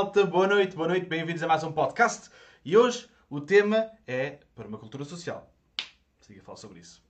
malta, boa noite, boa noite, bem-vindos a mais um podcast. E hoje o tema é para uma cultura social. Siga a falar sobre isso.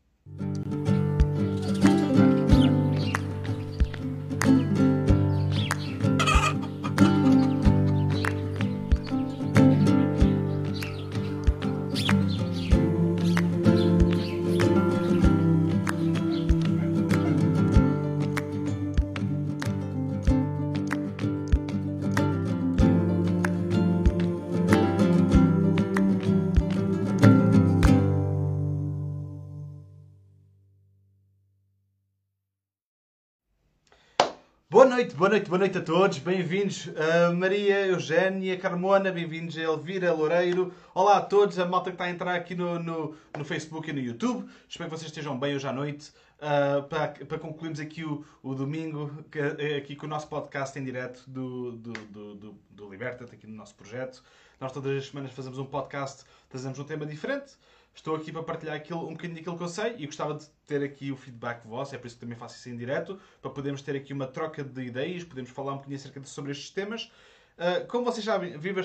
Noite, boa noite, boa noite a todos. Bem-vindos a Maria, Eugénia, Carmona, bem-vindos a Elvira, Loureiro. Olá a todos, a malta que está a entrar aqui no, no, no Facebook e no YouTube. Espero que vocês estejam bem hoje à noite. ah, para, para concluirmos aqui o, o domingo, que, é aqui com o nosso podcast em direto do, do, do, do, do Liberta-te, aqui no nosso projeto. Nós todas as semanas fazemos um podcast, trazemos um tema diferente. Estou aqui para partilhar aquilo, um bocadinho daquilo que eu sei e gostava de ter aqui o feedback vosso, é por isso que também faço isso em direto, para podermos ter aqui uma troca de ideias, podemos falar um bocadinho acerca de, sobre estes temas. Ah, como vocês sabem, viva,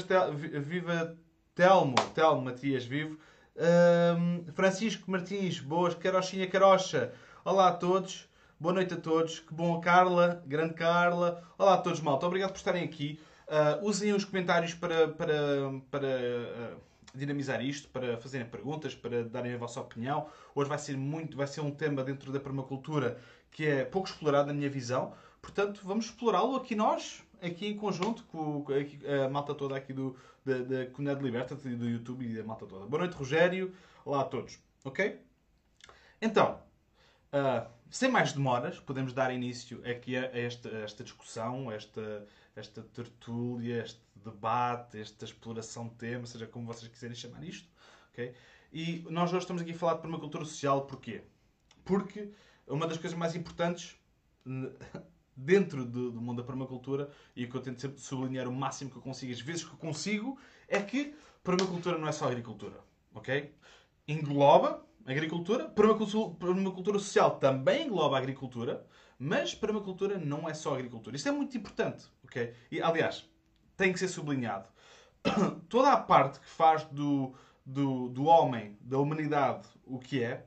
viva Telmo, Telmo Matias Vivo, Ahm, Francisco Martins, boas, Carochinha Carocha, olá a todos, boa noite a todos, que bom, Carla, grande Carla, olá a todos, malta, obrigado por estarem aqui. Ah, usem os comentários para, para, para dinamizar isto, para fazerem perguntas, para darem a vossa opinião. Hoje vai ser muito, vai ser um tema dentro da permacultura que é pouco explorado na minha visão. Portanto, vamos explorá-lo aqui nós, aqui em conjunto com a malta toda aqui do, da, da comunidade Liberta, do YouTube e da malta toda. Boa noite, Rogério. Olá a todos. Ok? Então, ah, sem mais demoras, podemos dar início aqui a esta, a esta discussão, a esta, esta tertúlia, este debate, esta exploração de tema, seja como vocês quiserem chamar isto. ok? E nós hoje estamos aqui a falar de permacultura social, porquê? Porque uma das coisas mais importantes dentro do, do mundo da permacultura, e que eu tento sempre sublinhar o máximo que eu consigo, as vezes que eu consigo, é que permacultura não é só agricultura. ok? engloba agricultura, permacultura, permacultura social também engloba a agricultura, mas permacultura não é só agricultura. Isto é muito importante, ok? E, aliás, tem que ser sublinhado. Toda a parte que faz do, do, do homem, da humanidade, o que é,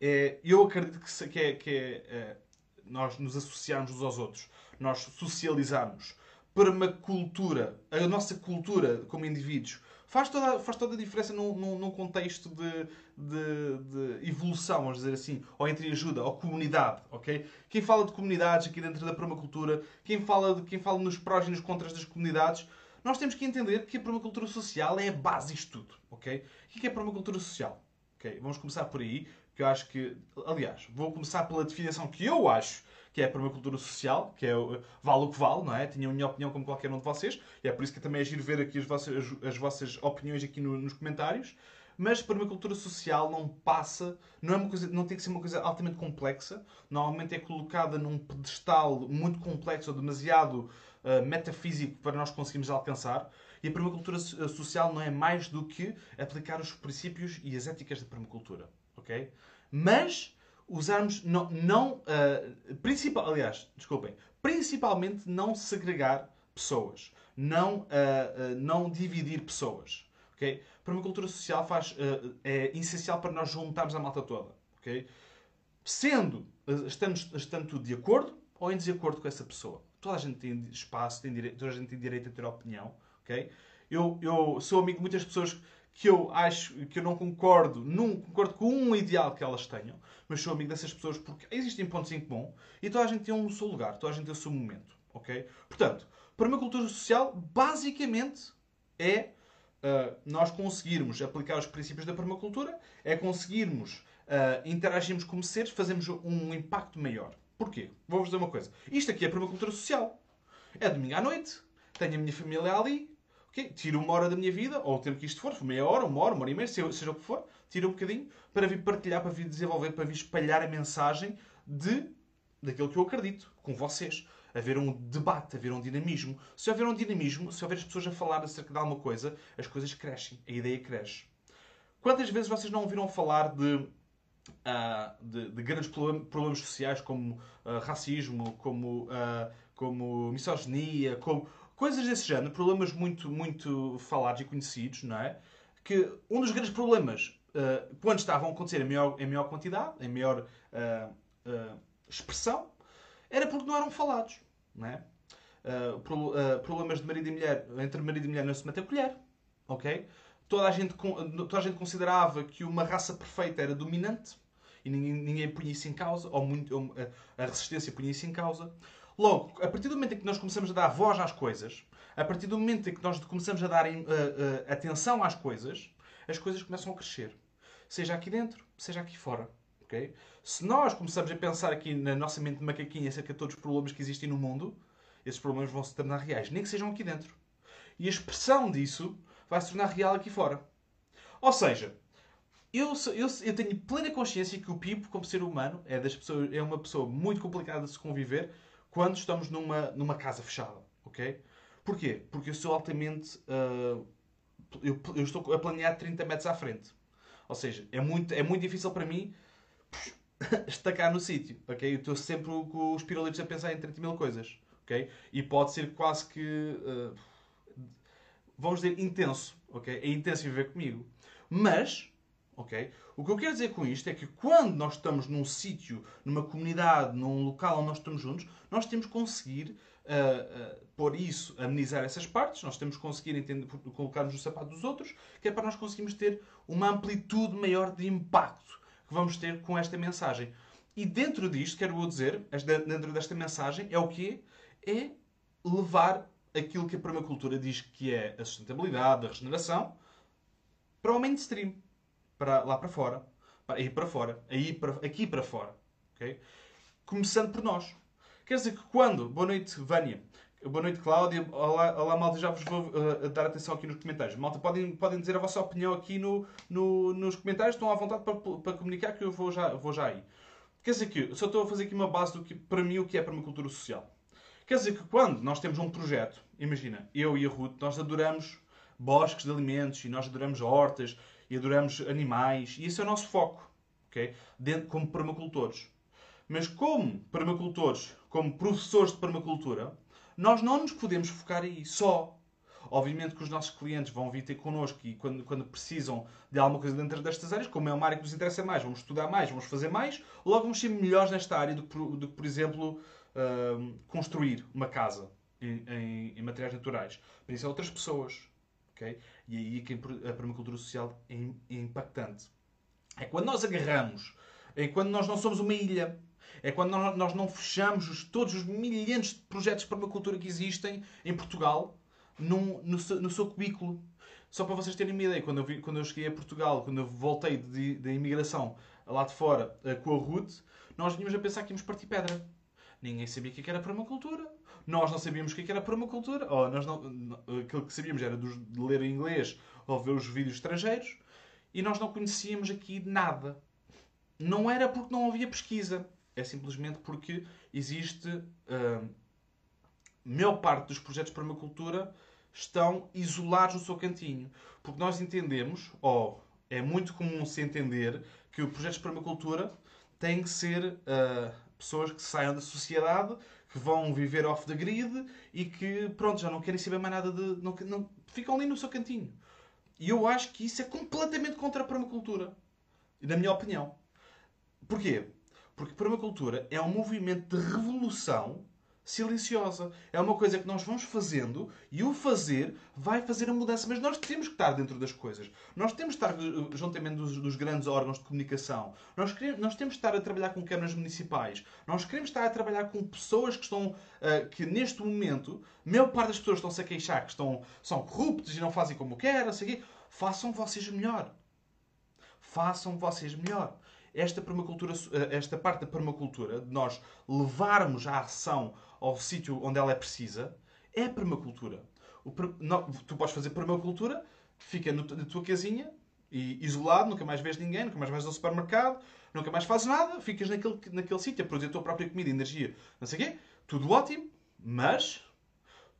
é eu acredito que, que é, que é, é nós nos associarmos uns aos outros, nós socializarmos. Permacultura, a nossa cultura como indivíduos, faz toda, faz toda a diferença num, num, num contexto de, de, de evolução, vamos dizer assim, ou entre ajuda, ou comunidade, ok? Quem fala de comunidades aqui dentro da permacultura, quem fala, de, quem fala nos prós e nos contras das comunidades, nós temos que entender que a permacultura social é a base disto tudo, ok? O que é permacultura social? Ok, Vamos começar por aí, que eu acho que, aliás, vou começar pela definição que eu acho que é a permacultura social, que é o vale o que vale, não é? Tinha a minha opinião como qualquer um de vocês, e é por isso que também é giro ver aqui as vossas, as vossas opiniões aqui no- nos comentários. Mas permacultura social não passa, não, é uma coisa, não tem que ser uma coisa altamente complexa. Normalmente é colocada num pedestal muito complexo ou demasiado ah, metafísico para nós conseguirmos alcançar. E a permacultura so- social não é mais do que aplicar os princípios e as éticas da permacultura. ok? Mas usarmos, não, não ah, principal, aliás, desculpem, principalmente não segregar pessoas, não, ah, ah, não dividir pessoas. ok? Permacultura social faz, é essencial para nós juntarmos a malta toda. ok? Sendo, estamos, estando de acordo ou em desacordo com essa pessoa. Toda a gente tem espaço, tem direito, toda a gente tem direito a ter opinião. ok? Eu, eu sou amigo de muitas pessoas que eu acho que eu não concordo, não concordo com um ideal que elas tenham, mas sou amigo dessas pessoas porque existem pontos em comum e toda a gente tem um seu lugar, toda a gente tem o seu momento, ok? Portanto, permacultura social basicamente é uh, nós conseguirmos aplicar os princípios da permacultura, é conseguirmos uh, interagirmos como seres, fazermos um impacto maior. Porquê? Vou-vos dizer uma coisa. Isto aqui é permacultura social. É domingo à noite, tenho a minha família ali, tiro uma hora da minha vida, ou o tempo que isto for, meia hora, uma hora, uma hora e meia, seja o que for, tiro um bocadinho para vir partilhar, para vir desenvolver, para vir espalhar a mensagem de daquilo que eu acredito, com vocês. Haver um debate, haver um dinamismo. Se houver um dinamismo, se houver as pessoas a falar acerca de alguma coisa, as coisas crescem, a ideia cresce. Quantas vezes vocês não ouviram falar de Uh, de, de, grandes problemas sociais como uh, racismo, como, uh, como misoginia, como coisas desse género, problemas muito, muito falados e conhecidos, não é? Que um dos grandes problemas, quando estavam a acontecer em maior, em maior quantidade, em maior expressão, era porque não eram falados, não é? problemas de marido e mulher, entre marido e mulher não se mete a colher, ok? toda a gente, toda a gente considerava que uma raça perfeita era dominante e ninguém, ninguém punha isso em causa, ou, muito, ou a resistência punha isso em causa. Logo, a partir do momento em que nós começamos a dar voz às coisas, a partir do momento em que nós começamos a dar uh, uh, atenção às coisas, as coisas começam a crescer. Seja aqui dentro, seja aqui fora. Okay? Se nós começamos a pensar aqui na nossa mente de macaquinha acerca de todos os problemas que existem no mundo, esses problemas vão se tornar reais, nem que sejam aqui dentro. E a expressão disso vai se tornar real aqui fora. Ou seja, eu, eu, eu tenho plena consciência que o Pipo, como ser humano, é, das pessoas, é uma pessoa muito complicada de se conviver quando estamos numa, numa casa fechada. Ok? Porquê? Porque eu sou altamente. Uh, eu, eu, estou a planear 30 metros à frente. Ou seja, é muito, é muito difícil para mim estacar no sítio. Ok? Eu estou sempre com os pirolitos a pensar em 30 mil coisas. Ok? E pode ser quase que. Uh, vamos dizer, intenso, ok? É intenso viver comigo. Mas, O que eu quero dizer com isto é que quando nós estamos num sítio, numa comunidade, num local onde nós estamos juntos, nós temos que conseguir uh, uh, pôr isso, amenizar essas partes, nós temos que conseguir entender, colocar-nos no sapato dos outros, que é para nós conseguirmos ter uma amplitude maior de impacto que vamos ter com esta mensagem. E dentro disto, quero dizer, dentro desta mensagem, é o quê? É levar aquilo que a permacultura diz que é a sustentabilidade, a regeneração, para o mainstream, para lá para fora, para aí para fora, aí para, aqui para fora. Okay? Começando por nós. Quer dizer que quando. Boa noite, Vânia. Boa noite, Cláudia. Olá, olá malta. Já vos vou uh, dar atenção aqui nos comentários. Malta, podem, podem dizer a vossa opinião aqui no, no, nos comentários. Estão à vontade para, para comunicar que eu vou já, vou já aí. Quer dizer que só estou a fazer aqui uma base do que, para mim, o que é permacultura social. Quer dizer que quando nós temos um projeto, imagina, eu e a Ruth, nós adoramos bosques de alimentos e nós adoramos hortas e adoramos animais e esse é o nosso foco, ok? Dentro, como permacultores. Mas como permacultores, como professores de permacultura, nós não nos podemos focar aí só. Obviamente que os nossos clientes vão vir ter connosco e quando, quando precisam de alguma coisa dentro destas áreas, como é uma área que nos interessa mais, vamos estudar mais, vamos fazer mais, logo vamos ser melhores nesta área do que, do que por exemplo, uh, construir uma casa em, em, em, materiais naturais. Mas isso é outras pessoas. Okay? E aí é que a permacultura social é, é impactante. É quando nós agarramos, é quando nós não somos uma ilha, é quando nós não fechamos os, todos os milhares de projetos de permacultura que existem em Portugal num, no, seu, no seu cubículo. Só para vocês terem uma ideia, quando eu, vi, quando eu cheguei a Portugal, quando eu voltei da imigração lá de fora uh, com a Ruth, nós vínhamos a pensar que íamos partir pedra. Ninguém sabia o que era permacultura. Nós não sabíamos o que era permacultura. Ou nós não, aquilo que sabíamos era de ler em inglês ou ver os vídeos estrangeiros. E nós não conhecíamos aqui nada. Não era porque não havia pesquisa. É simplesmente porque existe... Uh, maior parte dos projetos de permacultura estão isolados no seu cantinho. Porque nós entendemos, ou é muito comum se entender, que o projeto de permacultura tem que ser uh, pessoas que saiam da sociedade, que vão viver off the grid e que, pronto, já não querem saber mais nada de. Não, não, ficam ali no seu cantinho. E eu acho que isso é completamente contra a permacultura. Na minha opinião. Porquê? Porque permacultura é um movimento de revolução silenciosa. É uma coisa que nós vamos fazendo e o fazer vai fazer a mudança. Mas nós temos que estar dentro das coisas. Nós temos que estar eh, juntamente dos, dos grandes órgãos de comunicação. Nós, queremos, nós temos que estar a trabalhar com câmaras municipais. Nós queremos estar a trabalhar com pessoas que estão, uh, que neste momento, a maior parte das pessoas estão-se a queixar que estão, são corruptos e não fazem como querem, não sei o quê. Façam vocês melhor. Façam vocês melhor esta permacultura, eh, esta parte da permacultura, de nós levarmos a ação ao sítio onde ela é precisa, é permacultura. Não, tu podes fazer permacultura, fica no, na tua casinha, e isolado, nunca mais vês ninguém, nunca mais vais ao supermercado, nunca mais fazes nada, ficas naquele, naquele sítio a produzir a tua própria comida, energia, não sei o quê. Tudo ótimo, mas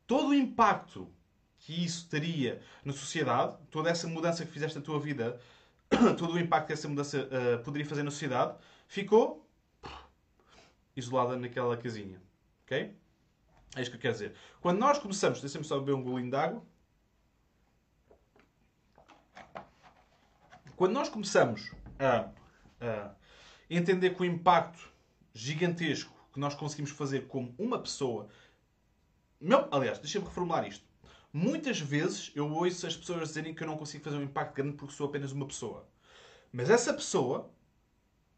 todo o impacto que isso teria na sociedade, toda essa mudança que fizeste na tua vida, todo o impacto que essa mudança uh, poderia fazer na sociedade, ficou isolada naquela casinha. Ok? É isto que eu quero dizer. Quando nós começamos, deixa-me só beber um golinho de água. Quando nós começamos a, a entender que o impacto gigantesco que nós conseguimos fazer como uma pessoa. Não, aliás, deixa-me reformular isto. Muitas vezes eu ouço as pessoas dizerem que eu não consigo fazer um impacto grande porque sou apenas uma pessoa. Mas essa pessoa,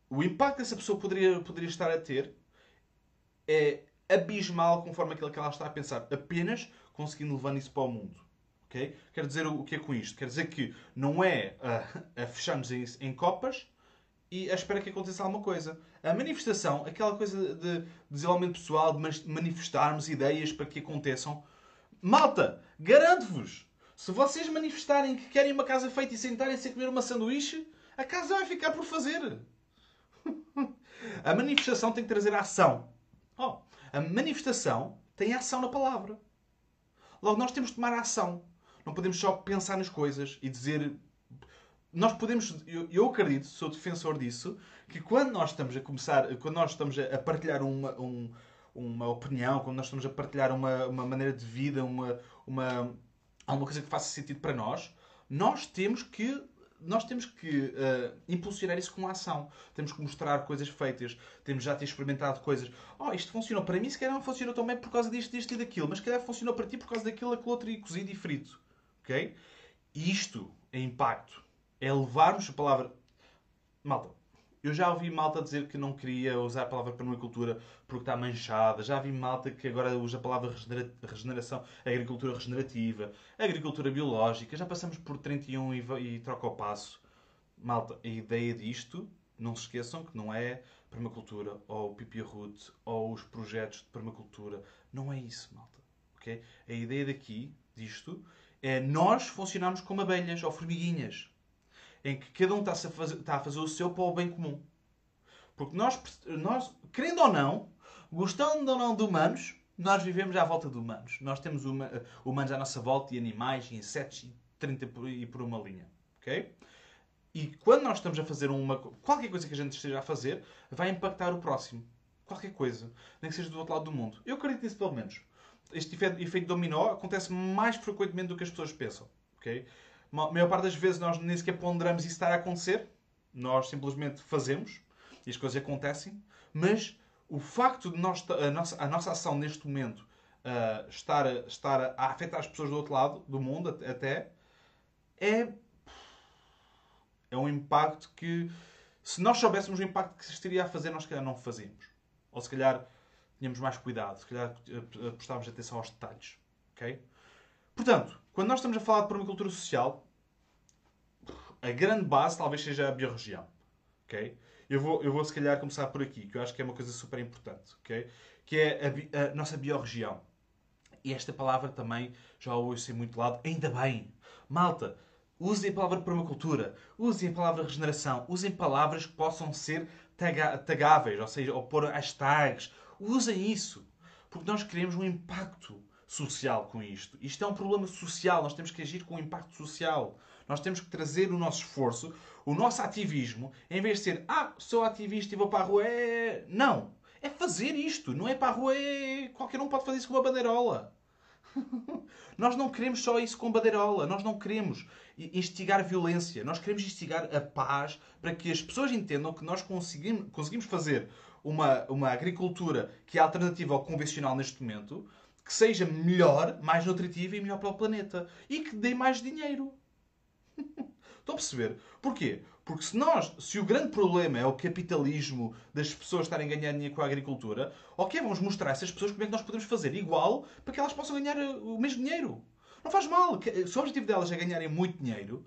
o impacto que essa pessoa poderia, poderia estar a ter é abismal conforme aquilo que ela está a pensar, apenas conseguindo levar isso para o mundo. Okay? Quero dizer o que é com isto? Quer dizer que não é a, a fecharmos em, em, copas e a esperar que aconteça alguma coisa. A manifestação, aquela coisa de desenvolvimento pessoal, de manifestarmos ideias para que aconteçam. Malta, garanto-vos, se vocês manifestarem que querem uma casa feita e sentarem-se a comer uma sanduíche, a casa vai ficar por fazer. a manifestação tem que trazer ação. Oh, a manifestação tem ação na palavra. Logo, nós temos de tomar ação. Não podemos só pensar nas coisas e dizer. Nós podemos, eu, eu acredito, sou defensor disso, que quando nós estamos a começar, quando nós estamos a partilhar uma, um, uma opinião, quando nós estamos a partilhar uma, uma maneira de vida, uma, uma, alguma coisa que faça sentido para nós, nós temos que nós temos que uh, impulsionar isso com a ação. Temos que mostrar coisas feitas. Temos já ter experimentado coisas. Oh, isto funcionou para mim, se calhar não funcionou tão bem por causa disto, disto e daquilo. Mas se calhar funcionou para ti por causa daquilo, aquilo outro e cozido e frito. Ok? Isto é impacto. É levarmos a palavra... Malta, eu já ouvi malta dizer que não queria usar a palavra permacultura porque está manchada. Já vi malta que agora usa a palavra regeneração, agricultura regenerativa, agricultura biológica. Já passamos por 31 e, e troca o passo. Malta, a ideia disto, não se esqueçam que não é permacultura ou pipi root ou os projetos de permacultura. Não é isso, malta. Okay? A ideia daqui, disto, é nós funcionarmos como abelhas ou formiguinhas em que cada um está a fazer, está a fazer o seu para o bem comum. Porque nós, nós, querendo ou não, gostando ou não de humanos, nós vivemos à volta de humanos. Nós temos uma, humanos à nossa volta e animais e insetos e 30 por, e por uma linha. Ok? E quando nós estamos a fazer uma. qualquer coisa que a gente esteja a fazer, vai impactar o próximo. Qualquer coisa. Nem que seja do outro lado do mundo. Eu acredito nisso, pelo menos. Este efeito dominó acontece mais frequentemente do que as pessoas pensam. Ok? A maior parte das vezes nós nem sequer ponderamos isso estar a acontecer. Nós simplesmente fazemos e as coisas acontecem. Mas o facto de nós, a, nossa, a nossa ação neste momento uh, estar, estar a afetar as pessoas do outro lado do mundo até é, é um impacto que se nós soubéssemos o impacto que se estaria a fazer, nós se calhar não fazíamos. Ou se calhar tínhamos mais cuidado, se calhar prestávamos atenção aos detalhes. Okay? Portanto, quando nós estamos a falar de permacultura social, a grande base talvez seja a biorregião. Okay? Eu, vou, eu vou, se calhar, começar por aqui, que eu acho que é uma coisa super importante. Okay? Que é a, a nossa biorregião. E esta palavra também já ouço em muito lado. Ainda bem. Malta, usem a palavra permacultura, usem a palavra regeneração, usem palavras que possam ser tagáveis, ou seja, ou pôr hashtags. Usem isso. Porque nós queremos um impacto social com isto. Isto é um problema social, nós temos que agir com impacto social. Nós temos que trazer o nosso esforço, o nosso ativismo, em vez de ser, ah, sou ativista e vou para a rua, é... Não! É fazer isto, não é para a rua, é... Qualquer um pode fazer isso com uma bandeirola. nós não queremos só isso com bandeirola. Nós não queremos instigar violência. Nós queremos instigar a paz para que as pessoas entendam que nós conseguimos, conseguimos fazer uma, uma agricultura que é alternativa ao convencional neste momento, que seja melhor, mais nutritiva e melhor para o planeta. E que dê mais dinheiro. Estão a perceber? Porquê? Porque se nós, se o grande problema é o capitalismo das pessoas estarem a ganhar dinheiro com a agricultura, ok, vamos mostrar a essas pessoas como é que nós podemos fazer igual para que elas possam ganhar eh, o mesmo dinheiro. Não faz mal. Se o objetivo delas é ganharem muito dinheiro,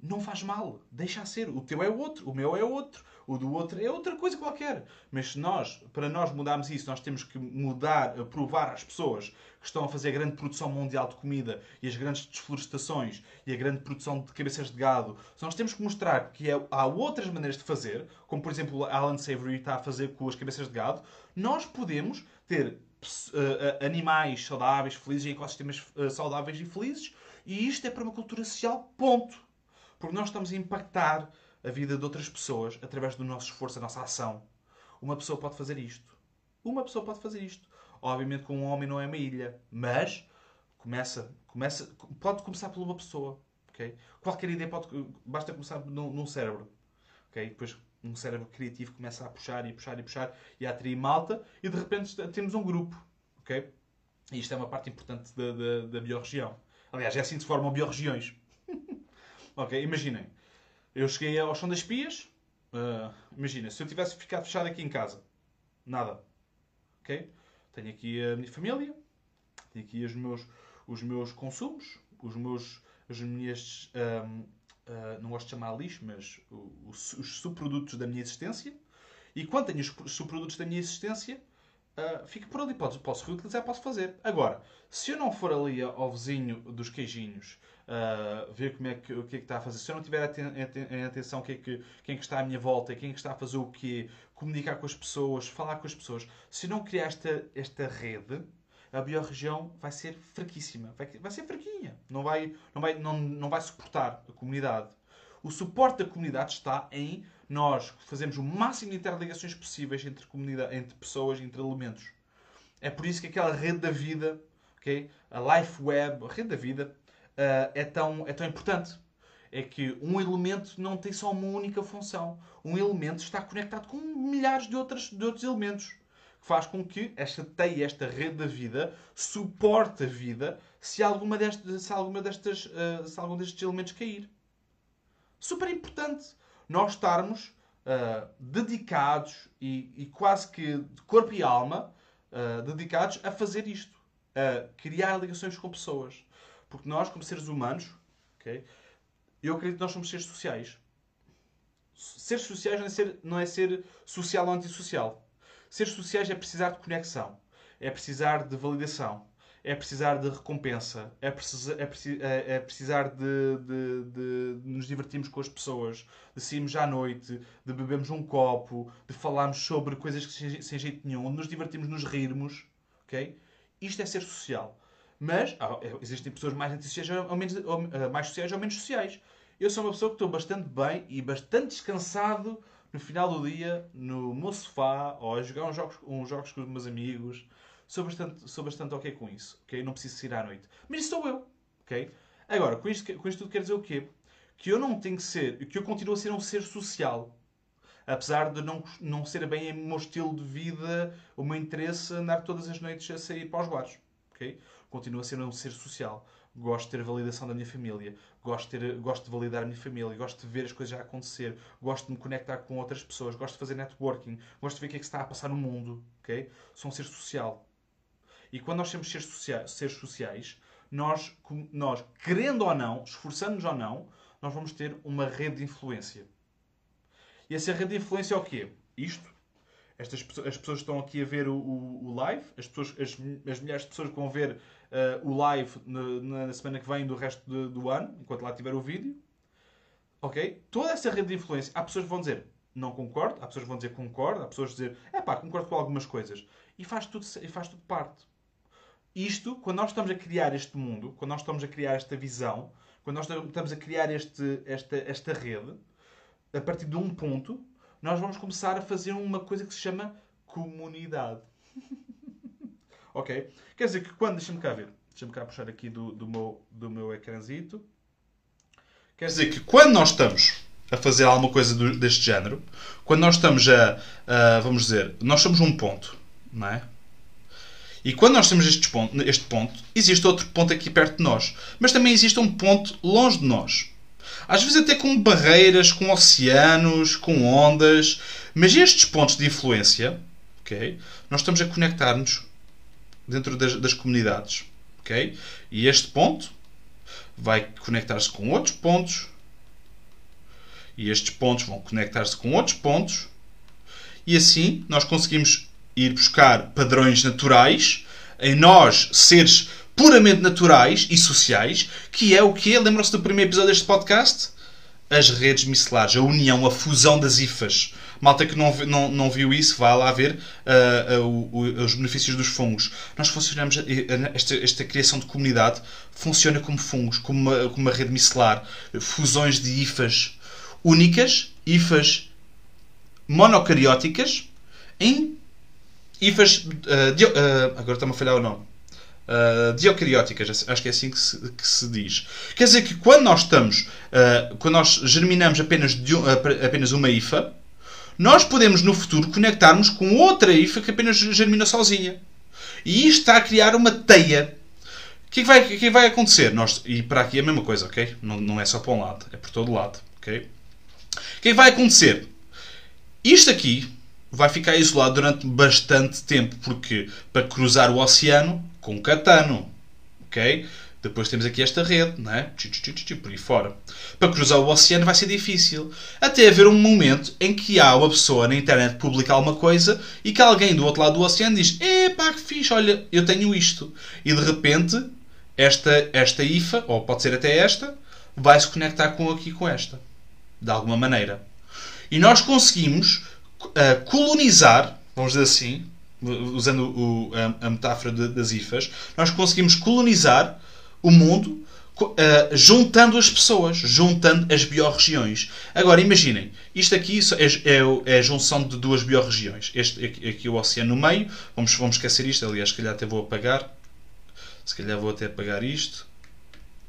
não faz mal. Deixa a ser. O teu é o outro, o meu é outro, o do outro é outra coisa qualquer. Mas se nós, para nós mudarmos isso, nós temos que mudar, provar às pessoas que estão a fazer a grande produção mundial de comida e as grandes desflorestações e a grande produção de cabeças de gado. Nós temos que mostrar que é, há outras maneiras de fazer, como por exemplo Alan Savory está a fazer com as cabeças de gado, nós podemos ter uh, animais saudáveis, felizes e ecossistemas uh, saudáveis e felizes. E isto é para uma cultura social, ponto. Porque nós estamos a impactar a vida de outras pessoas através do nosso esforço, da nossa ação. Uma pessoa pode fazer isto. Uma pessoa pode fazer isto. Obviamente que um homem não é uma ilha, mas começa, começa, pode começar por uma pessoa. Okay? Qualquer ideia pode, basta começar num, num cérebro. Okay? Depois um cérebro criativo começa a puxar e puxar e puxar e a atrair malta e de repente temos um grupo. Okay? E isto é uma parte importante da, da, da biorregião. Aliás, é assim que se formam biorregiões. ok, imaginem. Eu cheguei ao chão das pias. Uh, imagina, se eu tivesse ficado fechado aqui em casa, nada. Ok? Tenho aqui a minha família, tenho aqui os meus, os meus consumos, os meus, as minhas. Um, uh, ah, não gosto de chamar lixo, mas os, os subprodutos da minha existência. E quando tenho os subprodutos da minha existência, uh, fica por ali. Posso, posso reutilizar, posso fazer. Agora, se eu não for ali ao vizinho dos queijinhos uh, ver como é que, o que é que está a fazer, se eu não tiver em atenção que é que, quem é que está à minha volta, quem é que está a fazer o quê, comunicar com as pessoas, falar com as pessoas, se eu não criar esta, esta rede, a biorregião vai ser fraquíssima. Vai, vai ser fraquinha. Não vai, não, vai, não, não vai suportar a comunidade. O suporte da comunidade está em nós fazermos o máximo de interligações possíveis entre, comunidade, entre pessoas, entre elementos. É por isso que aquela rede da vida, okay? a Life Web, a rede da vida, uh, é, tão, é tão importante. É que um elemento não tem só uma única função. Um elemento está conectado com milhares de, outras, de outros elementos. Que faz com que esta teia, esta rede da vida, suporte a vida se alguma, destas, se alguma destas, uh, se algum destes elementos cair. Super importante nós estarmos uh, dedicados e, e, quase que de corpo e alma uh, dedicados a fazer isto, a criar ligações com pessoas. Porque nós, como seres humanos, okay, eu acredito que nós somos seres sociais. Seres sociais não é ser, não é ser social ou antissocial. Seres sociais é precisar de conexão, é precisar de validação, é precisar de recompensa, é, precisa, é, é, é precisar de, de, de, nos divertirmos com as pessoas, de sairmos à noite, de bebermos um copo, de falarmos sobre coisas que sem, sem jeito nenhum, de nos divertirmos, nos rirmos. ok? Isto é ser social. Mas ah, é, existem pessoas mais antissociais ou, menos, ou, ah, mais sociais ou menos sociais. Eu sou uma pessoa que estou bastante bem e bastante descansado no final do dia, no meu sofá, ou a jogar uns jogos, uns jogos com os meus amigos, sou bastante, sou bastante ok com isso, ok? Não preciso sair à noite. Mas isso sou eu, ok? Agora, com isto, com isto tudo quer dizer o quê? Que eu não tenho que ser, que eu continuo a ser um ser social. Apesar de não, não ser bem o meu estilo de vida, o meu interesse andar todas as noites a sair para os bares, ok? Continuo a ser um ser social. Gosto de ter a validação da minha família, gosto de, ter, gosto de validar a minha família, gosto de ver as coisas a acontecer, gosto de me conectar com outras pessoas, gosto de fazer networking, gosto de ver o que é que se está a passar no mundo, ok? Sou um ser social. E quando nós temos seres sociais, seres sociais nós, nós, querendo ou não, esforçando-nos ou não, nós vamos ter uma rede de influência. E essa rede de influência é o quê? Isto. Estas, as pessoas estão aqui a ver o, o, o live, as, pessoas, as, as, milhares de pessoas que vão ver uh, o live na, na, semana que vem do resto de, do ano, enquanto lá tiver o vídeo. Ok? Toda essa rede de influência, há pessoas que vão dizer não concordo, há pessoas que vão dizer concordo, há pessoas que vão dizer é pá, concordo com algumas coisas. E faz tudo, e faz tudo parte. Isto, quando nós estamos a criar este mundo, quando nós estamos a criar esta visão, quando nós estamos a criar este, esta, esta rede, a partir de um ponto, nós vamos começar a fazer uma coisa que se chama comunidade. ok? Quer dizer que quando, deixa-me cá ver, Deixa-me cá puxar aqui do, do, meu, do meu ecrãzito. Quer dizer que quando nós estamos a fazer alguma coisa do, deste género, quando nós estamos a, a, vamos dizer, nós somos um ponto, não é? E quando nós temos este ponto, este ponto, existe outro ponto aqui perto de nós. Mas também existe um ponto longe de nós. Às vezes até com barreiras, com oceanos, com ondas. Mas estes pontos de influência, ok? Nós estamos a conectar-nos dentro das, das comunidades, ok? E este ponto vai conectar-se com outros pontos. E estes pontos vão conectar-se com outros pontos. E assim nós conseguimos ir buscar padrões naturais em nós, seres puramente naturais e sociais, que é o que lembram-se do primeiro episódio deste podcast? As redes micelares, a união, a fusão das IFAs. Malta que não, não, não viu isso, vá lá ver uh, uh, uh, os benefícios dos fungos. Nós funcionamos, esta, esta criação de comunidade funciona como fungos, como uma, como uma rede micelar. Fusões de IFAs únicas, IFAs monocarióticas, em IFAs. Uh, dio, uh, agora está-me a falhar o nome. Uh, diocarióticas, acho que é assim que se, que se, diz. Quer dizer que quando nós estamos, uh, quando nós germinamos apenas, de, uh, apenas uma IFA, nós podemos no futuro conectarmos com outra IFA que apenas germina sozinha. E isto está a criar uma teia. O que, é que, vai, que, é vai acontecer? Nós, e para aqui é a mesma coisa, ok? Não, não é só para um lado, é por todo lado, ok? O que, é que vai acontecer? Isto aqui vai ficar isolado durante bastante tempo, porque para cruzar o oceano com catano, ok? Depois temos aqui esta rede, não é? Por aí fora. Para cruzar o oceano vai ser difícil. Até haver um momento em que há uma pessoa na internet publica alguma coisa e que alguém do outro lado do oceano diz: Epá, que fixe, olha, eu tenho isto. E de repente, esta, esta IFA, ou pode ser até esta, vai se conectar com aqui com esta. De alguma maneira. E nós conseguimos uh, colonizar, vamos dizer assim, usando o, a, a, metáfora de, das IFAs, nós conseguimos colonizar o mundo uh, juntando as pessoas, juntando as biorregiões. Agora, imaginem, isto aqui é, é, é a junção de duas biorregiões. Este aqui, aqui o oceano no meio, vamos, vamos esquecer isto, aliás, se calhar até vou apagar. Se calhar vou até apagar isto.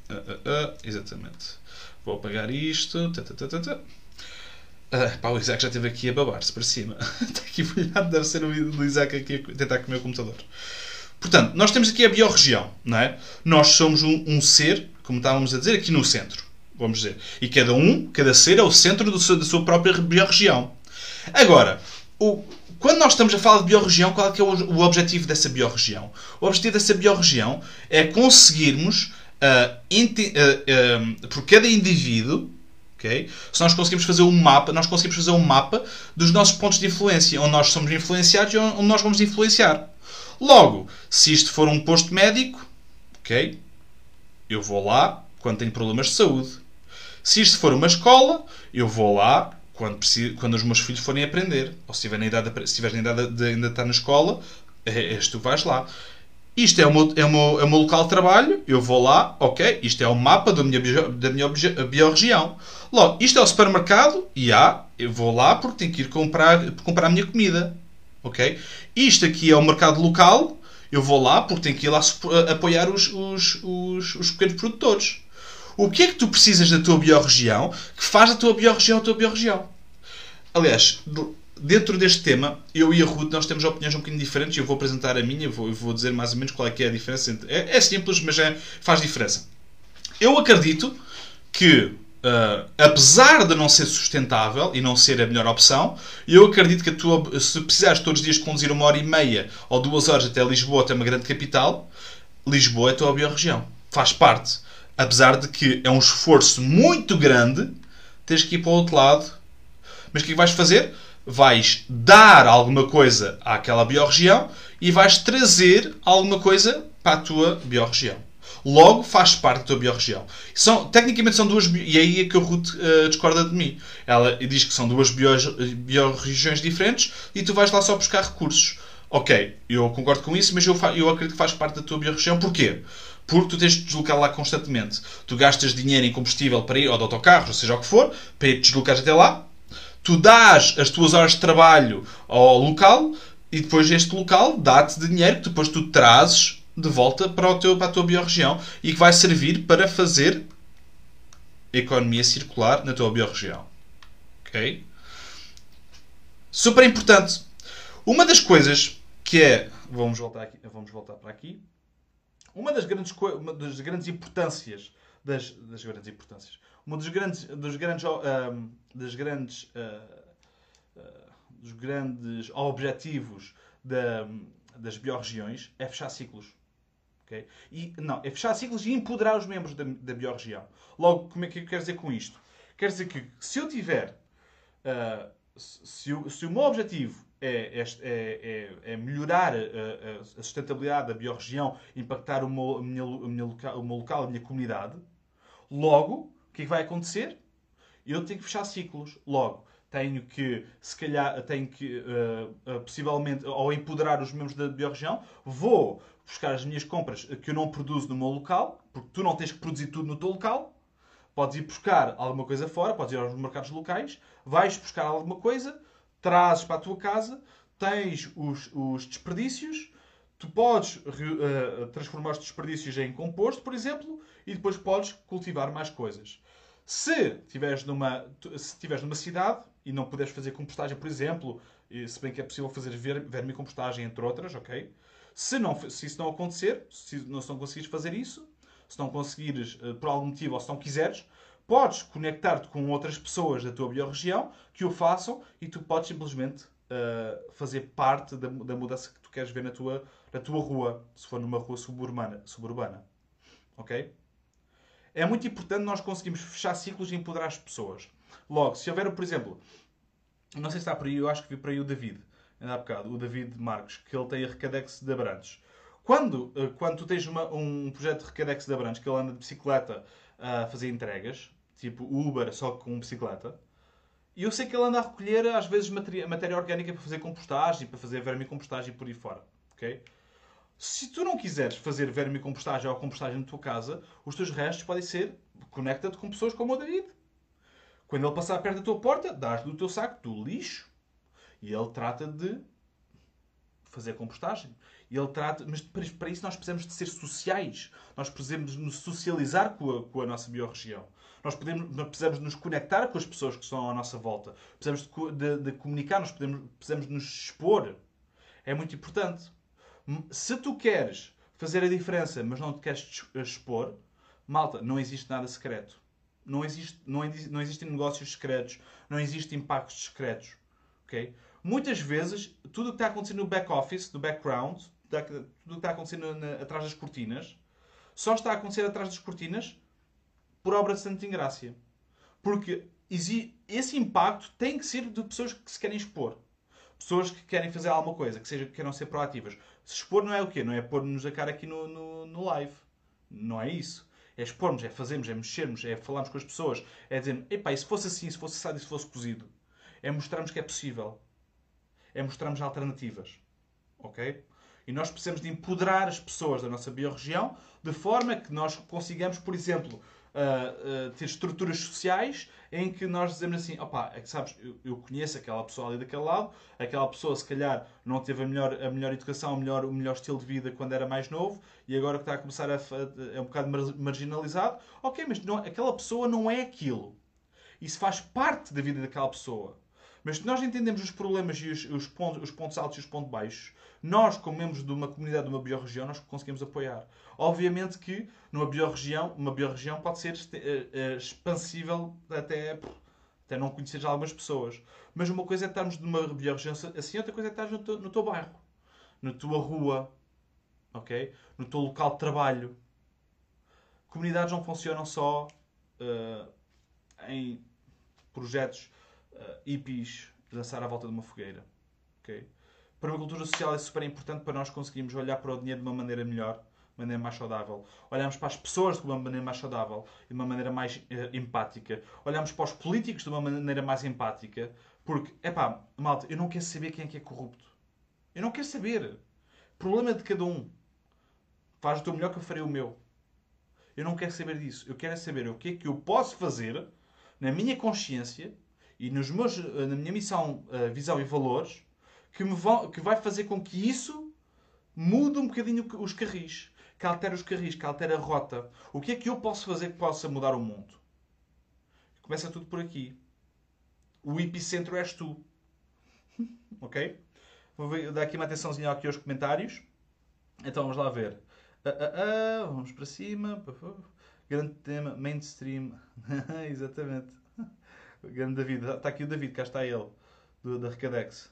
Uh, exatamente. Vou apagar isto. Tá, tá, tá, Uh, pá, o Isaac já esteve aqui a babar-se para cima. Está aqui molhado, deve ser o Isaac aqui a tentar comer o computador. Portanto, nós temos aqui a biorregião, não é? Nós somos um, um, ser, como estávamos a dizer, aqui no centro, vamos dizer. E cada um, cada ser é o centro seu, da sua própria biorregião. Agora, o, quando nós estamos a falar de biorregião, qual é, que é o, o objetivo dessa biorregião? O objetivo dessa biorregião é conseguirmos, uh, uh, por cada indivíduo, Okay? Se nós conseguimos fazer um mapa, nós conseguimos fazer um mapa dos nossos pontos de influência, onde nós somos influenciados e onde nós vamos influenciar. Logo, se isto for um posto médico, ok? Eu vou lá quando tenho problemas de saúde. Se isto for uma escola, eu vou lá quando, preciso, quando os meus filhos forem aprender. Ou se estiverem na idade, se estiver na idade de ainda estar na escola, é, és tu vais lá. Isto é o, meu, é, o meu, é o meu local de trabalho, eu vou lá, ok, isto é o mapa da minha, da minha biorregião. Logo, isto é o supermercado, e há, eu vou lá porque tenho que ir comprar, comprar a minha comida, ok? Isto aqui é o mercado local, eu vou lá porque tenho que ir lá apoiar os, os, os, os pequenos produtores. O que é que tu precisas da tua biorregião que faz a tua biorregião a tua biorregião? Aliás, dentro deste tema, eu e a Ruth, nós temos opiniões um bocadinho diferentes. Eu vou apresentar a minha, vou, vou dizer mais ou menos qual é que é a diferença. Entre, é, é, simples, mas é, faz diferença. Eu acredito que, uh, apesar de não ser sustentável e não ser a melhor opção, eu acredito que tua, se precisares todos os dias conduzir uma hora e meia ou duas horas até Lisboa, até uma grande capital, Lisboa é a tua biorregião. Faz parte. Apesar de que é um esforço muito grande, tens que ir para o outro lado. Mas o que é vais fazer? Vais dar alguma coisa àquela biorregião e vais trazer alguma coisa para a tua biorregião. Logo, faz parte da tua biorregião. São, tecnicamente são duas... E aí é que a Ruth uh, discorda de mim. Ela diz que são duas biorregiões diferentes e tu vais lá só buscar recursos. Ok, eu concordo com isso, mas eu, eu acredito que faz parte da tua biorregião. Porquê? Porque tu tens de deslocar lá constantemente. Tu gastas dinheiro em combustível para ir, ou de autocarro, ou seja o que for, para ir te deslocar até lá tu dás as tuas horas de trabalho ao local e depois este local dá-te dinheiro que depois tu trazes de volta para, o teu, para a tua biorregião e que vai servir para fazer economia circular na tua biorregião. Ok? Super importante. Uma das coisas que é. Vamos voltar, aqui, vamos voltar para aqui. Uma das grandes, uma das grandes importâncias. Das, das grandes importâncias. Uma dos grandes. Dos grandes, um, das grandes uh, uh, dos grandes objetivos da, das biorregiões é fechar ciclos. Okay? E, não, é fechar ciclos e empoderar os membros da, da biorregião. Logo, como é que eu quero dizer com isto? Quer dizer que se eu tiver. Uh, se, o, se o meu objetivo é, é, é, é melhorar a, a, sustentabilidade da biorregião, impactar o meu, a minha, a minha local, o meu local, a minha comunidade, logo, o que é que vai acontecer? Eu tenho que fechar ciclos. Logo, tenho que, se calhar, tenho que, uh, uh, possivelmente, ao empoderar os membros da biorregião, vou buscar as minhas compras que eu não produzo no meu local, porque tu não tens que produzir tudo no teu local. Podes ir buscar alguma coisa fora, podes ir aos mercados locais, vais buscar alguma coisa, trazes para a tua casa, tens os, os desperdícios, tu podes uh, transformar os desperdícios em composto, por exemplo, e depois podes cultivar mais coisas. Se estiveres numa, se tiveres numa cidade e não puderes fazer compostagem, por exemplo, se bem que é possível fazer vermicompostagem, entre outras, ok? Se, não, se isso não acontecer, se não, se não conseguires fazer isso, se não conseguires uh, por algum motivo ou se não quiseres, podes conectar-te com outras pessoas da tua biorregião que o façam e tu podes simplesmente uh, fazer parte da, da, mudança que tu queres ver na tua, na tua rua, se for numa rua suburbana. suburbana. Ok? É muito importante nós conseguirmos fechar ciclos e empoderar as pessoas. Logo, se houver, por exemplo, não sei se está por aí, eu acho que vi por aí o David, ainda há bocado, o David Marques, que ele tem a Recadex de Abrantes. Quando, eh, quando tu tens uma, um projeto de Recadex de Abrantes, que ele anda de bicicleta a fazer entregas, tipo Uber, só com bicicleta, e eu sei que ele anda a recolher, às vezes, matéria, matéria orgânica para fazer compostagem, para fazer vermicompostagem por aí fora. ok? Se tu não quiseres fazer vermicompostagem ou compostagem na tua casa, os teus restos podem ser conecta-te com pessoas como o David. Quando ele passar perto da tua porta, dás-lhe o teu saco do lixo e ele trata de fazer compostagem. E ele trata, mas para isso nós precisamos de ser sociais. Nós precisamos nos socializar com a, com a nossa biorregião. Nós, podemos, nós precisamos nos conectar com as pessoas que estão à nossa volta. Precisamos de, de, de comunicar, nós podemos, precisamos nos expor. É muito importante. Se tu queres fazer a diferença, mas não te queres expor, malta, não existe nada secreto. Não, existe, não, não existem negócios secretos. Não existem impactos secretos. Okay? Muitas vezes, tudo o que está acontecendo no back-office, no background, tudo o que está acontecendo na, atrás das cortinas, só está a acontecer atrás das cortinas por obra de Santa Ingrácia. Porque esse impacto tem que ser de pessoas que se querem expor. Pessoas que querem fazer alguma coisa, que, seja, que queiram ser proativas. Se expor não é o quê? Não é pôr-nos a cara aqui no, no, no live. Não é isso. É expormos, é fazermos, é mexermos, é falarmos com as pessoas, é dizer, epá, e se fosse assim, se fosse assado e se fosse cozido? É mostrarmos que é possível. É mostrarmos alternativas. Ok? E nós precisamos de empoderar as pessoas da nossa biorregião de forma que nós consigamos, por exemplo, uh, ter estruturas sociais em que nós dizemos assim, opá, é que sabes, eu, eu, conheço aquela pessoa ali daquele lado, aquela pessoa se calhar não teve a melhor, a melhor educação, o melhor, o melhor estilo de vida quando era mais novo e agora que está a começar a, a é um bocado marginalizado, ok, mas não, aquela pessoa não é aquilo. Isso faz parte da vida daquela pessoa. Mas se nós entendemos os problemas e os, os, pontos, os pontos altos e os pontos baixos, nós, como membros de uma comunidade, de uma biorregião, nós conseguimos apoiar. Obviamente que numa biorregião, uma biorregião pode ser uh, uh, expansível até, até não conhecer algumas pessoas. Mas uma coisa é estarmos numa biorregião assim, outra coisa é estar no teu, no teu bairro, na tua rua, ok? No teu local de trabalho. Comunidades não funcionam só uh, em projetos uh, hippies dançar à volta de uma fogueira. Okay? Permacultura social é super importante para nós conseguirmos olhar para o dinheiro de uma maneira melhor, de maneira mais saudável. Olhamos para as pessoas de uma maneira mais saudável e de uma maneira mais uh, empática. Olhamos para os políticos de uma maneira mais empática. Porque, é pá, malta, eu não quero saber quem é que é corrupto. Eu não quero saber. Problema de cada um. Faz o teu melhor que eu farei o meu. Eu não quero saber disso. Eu quero saber o que é que eu posso fazer na minha consciência e nos meus, eh, na minha missão, eh, visão e valores que, me vão, que vai fazer com que isso mude um bocadinho os carris. que altera os carris, que altera a rota. O que é que eu posso fazer que possa mudar o mundo? Começa tudo por aqui. O epicentro és tu. ok? Vou dar aqui uma atençãozinha aqui aos comentários. Então vamos lá ver. Uh, uh, uh, vamos para cima. Grande tema, mainstream. Exatamente. Grande David. Está aqui o David, cá está ele, do, da Recadex.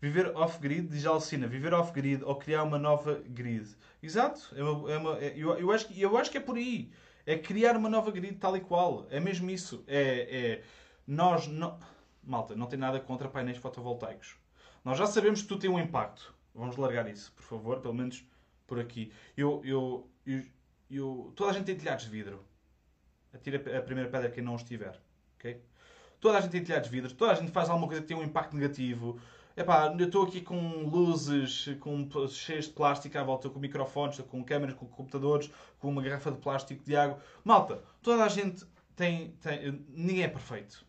Viver off-grid, diz Alcina, viver off-grid ou criar uma nova grid. Exato. É uma, é uma, é, eu, eu, acho, eu acho que é por aí. É criar uma nova grid tal e qual. É mesmo isso. É, é nós. No... Malta, não tem nada contra painéis fotovoltaicos. Nós já sabemos que tu tem um impacto. Vamos largar isso, por favor, pelo menos por aqui. Eu, eu, eu, eu toda a gente tem telhados de vidro. Atira a primeira pedra quem não os tiver. Okay? Toda a gente tem telhados de vidro. Toda a gente faz alguma coisa que tem um impacto negativo. Epá, eu estou aqui com luzes com, cheias de plástico à volta, com microfones, com câmeras, com computadores, com uma garrafa de plástico de água. Malta, toda a gente tem. tem ninguém é perfeito.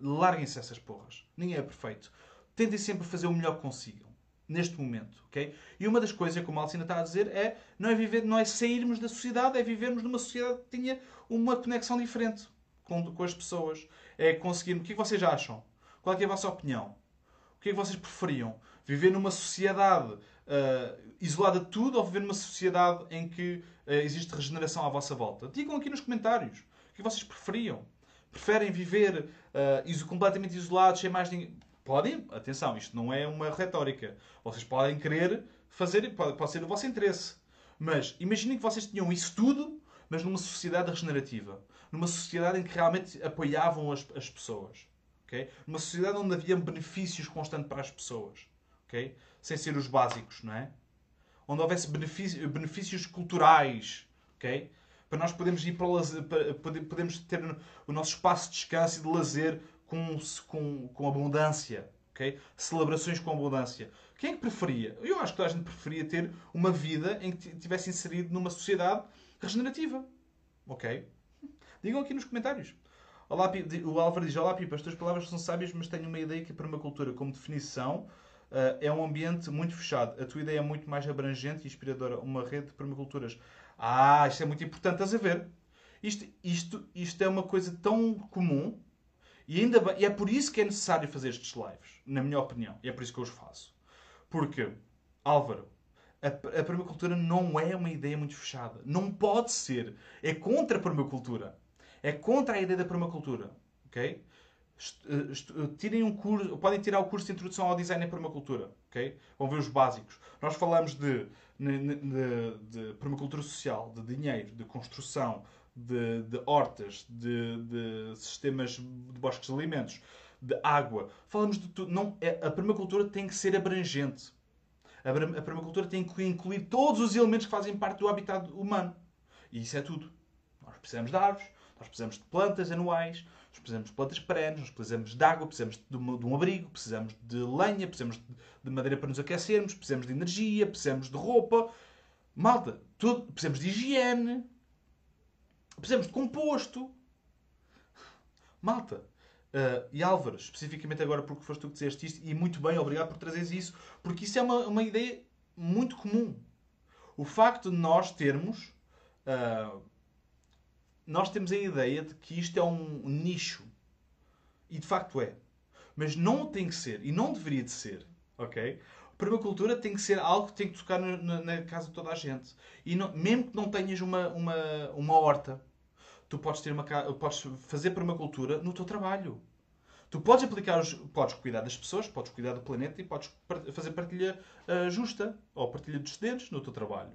larguem-se essas porras. Ninguém é perfeito. Tentem sempre fazer o melhor que consigam. Neste momento, ok? E uma das coisas, como a Alcina está a dizer, é não é, viver, não é sairmos da sociedade, é vivermos numa sociedade que tenha uma conexão diferente com, com as pessoas. É conseguir. O que é vocês acham? Qual é, é a vossa opinião? que é que vocês preferiam? Viver numa sociedade uh, isolada de tudo ou viver numa sociedade em que uh, existe regeneração à vossa volta? Digam aqui nos comentários. O que, é vocês preferiam? Preferem viver uh, completamente isolados, sem mais ninguém? Podem, atenção, isto não é uma retórica. Vocês podem querer fazer, pode, pode ser do vosso interesse. Mas imaginem que vocês tinham isso tudo, mas numa sociedade regenerativa. Numa sociedade em que realmente apoiavam as, as pessoas. Okay? Numa sociedade onde havia benefícios constantes para as pessoas. Okay? Sem ser os básicos, não é? Onde houvesse benefícios, benefícios culturais. Okay? Para nós podermos ir para o lazer, podemos ter o nosso espaço de descanso e de lazer com, com, com abundância. Okay? Celebrações com abundância. Quem é que preferia? Eu acho que toda a gente preferia ter uma vida em que estivesse inserido numa sociedade regenerativa. Ok? Digam aqui nos comentários. Olá, o Álvaro diz: Olá, Pipa, as tuas palavras são sábias, mas tenho uma ideia que a permacultura, como definição, uh, é um ambiente muito fechado. A tua ideia é muito mais abrangente e inspiradora. Uma rede de permaculturas. Ah, isto é muito importante, estás a ver? Isto, isto, isto é uma coisa tão comum e, ainda e é por isso que é necessário fazer estes lives, na minha opinião. E é por isso que eu os faço. Porque, Álvaro, a, a permacultura não é uma ideia muito fechada. Não pode ser. É contra a permacultura. É contra a ideia da permacultura. Ok? Eh, tirem um curso, podem tirar o curso de introdução ao design em permacultura. ok? Vão ver os básicos. Nós falamos de, de, de, de permacultura social, de dinheiro, de construção, de, de hortas, de, sistemas de bosques de alimentos, de água. Falamos de tudo. Não, é, a permacultura tem que ser abrangente. A permacultura tem que incluir todos os elementos que fazem parte do habitat humano. E isso é tudo. Nós precisamos de árvores, nós precisamos de plantas anuais, nós precisamos de plantas perenes, nós precisamos de água, precisamos de um, de um abrigo, precisamos de lenha, precisamos de, de, madeira para nos aquecermos, precisamos de energia, precisamos de roupa. Malta, tudo, precisamos de higiene, precisamos de composto. Malta, uh, e Álvaro, especificamente agora porque foste tu que disseste isto, e muito bem, obrigado por trazeres isso, porque isso é uma, uma ideia muito comum. O facto de nós termos uh, nós temos a ideia de que isto é um nicho. E de facto é. Mas não tem que ser. E não deveria de ser. Ok? Permacultura tem que ser algo que tem que tocar na, na casa de toda a gente. E não, mesmo que não tenhas uma, uma, uma horta, tu podes, ter uma, podes fazer permacultura no teu trabalho. Tu podes aplicar os. Podes cuidar das pessoas, podes cuidar do planeta e podes fazer partilha uh, justa ou partilha de excedentes no teu trabalho.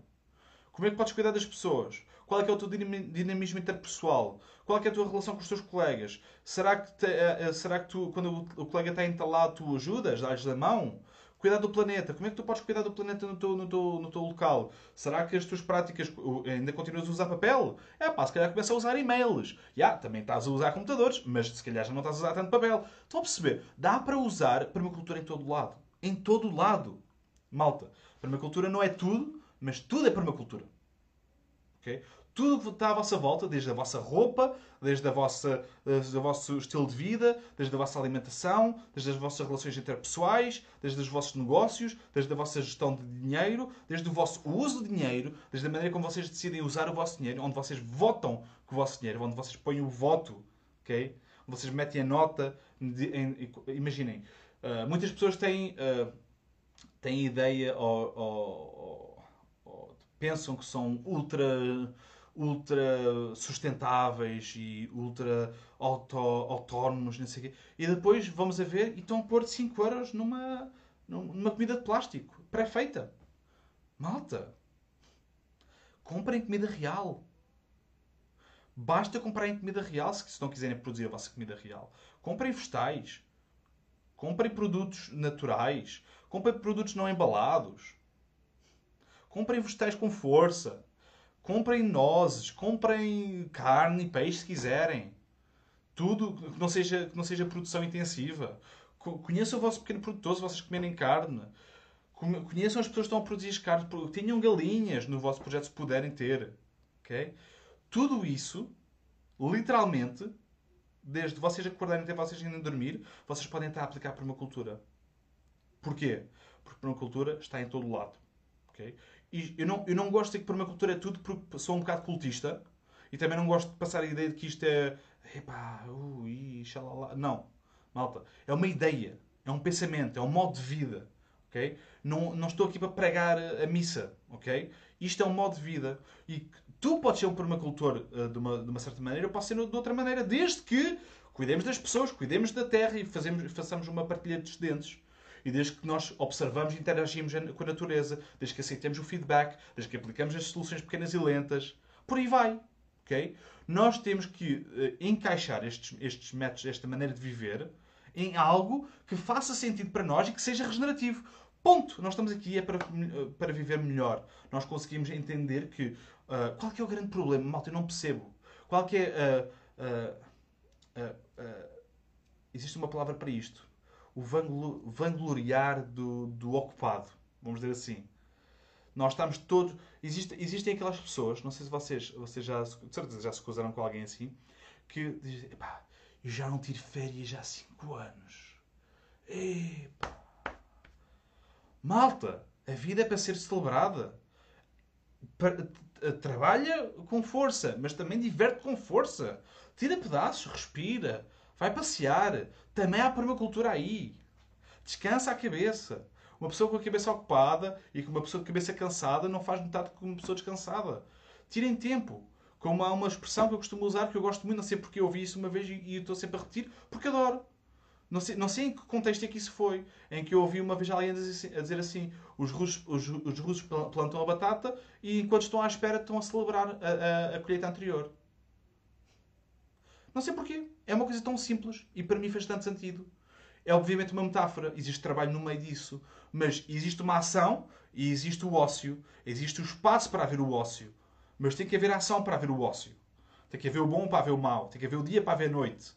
Como é que podes cuidar das pessoas? Qual é que é o teu dinamismo interpessoal? Qual é que é a tua relação com os teus colegas? Será que, te, eh, será que tu, quando o, colega está entalado, tu ajudas, dás a mão? Cuidar do planeta. Como é que tu podes cuidar do planeta no teu, no teu, no teu local? Será que as tuas práticas ainda continuas a usar papel? É pá, se calhar começa a usar e-mails. Já, yeah, também estás a usar computadores, mas se calhar já não estás a usar tanto papel. Estão a perceber? Dá para usar permacultura em todo lado. Em todo lado. Malta, permacultura não é tudo, mas tudo é permacultura. Okay? tudo que está à vossa volta, desde a vossa roupa, desde, a vossa, desde o vosso estilo de vida, desde a vossa alimentação, desde as vossas relações interpessoais, desde os vossos negócios, desde a vossa gestão de dinheiro, desde o vosso uso de dinheiro, desde a maneira como vocês decidem usar o vosso dinheiro, onde vocês votam com o vosso dinheiro, onde vocês põem o voto, ok? Onde vocês metem a nota. De, em, imaginem, uh, muitas pessoas têm, uh, têm ideia ou, ou, pensam que são ultra ultra sustentáveis e ultra auto, autónomos, não sei quê. E depois vamos a ver e estão a pôr 5 euros numa, numa comida de plástico, pré-feita. Malta, comprem comida real. Basta comprarem comida real se não quiserem produzir a vossa comida real. Comprem vegetais. Comprem produtos naturais. Comprem produtos não embalados. Comprem vegetais com força. Comprem nozes, comprem carne peixe se quiserem. Tudo que não seja, que não seja produção intensiva. Conheçam o vosso pequeno produtor se vocês comerem carne. Conheçam as pessoas que estão a produzir as carnes. Tenham galinhas no vosso projeto se puderem ter. Okay? Tudo isso, literalmente, desde vocês acordarem até vocês irem dormir, vocês podem estar a aplicar permacultura. Porquê? Porque permacultura está em todo lado. Okay? E eu não, eu não gosto de que permacultura é tudo porque sou um bocado cultista. E também não gosto de passar a ideia de que isto é. Epá, ui, xalala. Não. Malta. É uma ideia. É um pensamento. É um modo de vida. Ok? Não, não estou aqui para pregar a missa. Ok? Isto é um modo de vida. E tu podes ser um permacultor uh, de, uma, de uma certa maneira, eu posso ser de outra maneira. Desde que cuidemos das pessoas, cuidemos da terra e fazemos, façamos uma partilha de excedentes. E desde que nós observamos e interagimos com a natureza, desde que aceitemos o feedback, desde que aplicamos as soluções pequenas e lentas, por aí vai. Okay? Nós temos que uh, encaixar estes, estes métodos, esta maneira de viver, em algo que faça sentido para nós e que seja regenerativo. Ponto! Nós estamos aqui é para, eh, para viver melhor. Nós conseguimos entender que. Uh, qual que é o grande problema? Malta, eu não percebo. Qual que é. Uh, existe uma palavra para isto o vangloriar do, do ocupado, vamos dizer assim. Nós estamos todos. Existe, existem aquelas pessoas, não sei se vocês, vocês já, de certeza já se cruzaram com alguém assim, que dizem: Epá, eu já não tiro férias há 5 anos. Epá. Malta, a vida é para ser celebrada. Para, trabalha com força, mas também diverte com força. Tira pedaços, respira, vai passear. Também há permacultura aí. Descansa a cabeça. Uma pessoa com a cabeça ocupada e com uma pessoa com a cabeça cansada não faz metade com uma pessoa descansada. Tirem tempo. Como há uma expressão que eu costumo usar, que eu gosto muito, não sei porque eu ouvi isso uma vez e estou sempre a repetir, porque adoro. Não sei, não sei em que contexto é que isso foi, em que eu ouvi uma vez alguém a dizer, assim, assim: os russos, os, os russos plantam a batata e enquanto estão à espera estão a celebrar a, a, a colheita anterior. Não sei porquê. É uma coisa tão simples e para mim faz tanto sentido. É obviamente uma metáfora, existe trabalho no meio disso, mas existe uma ação e existe o ócio, existe o espaço para haver o ócio, mas tem que haver ação para haver o ócio. Tem que haver o bom para haver o mau, tem que haver o dia para haver a noite.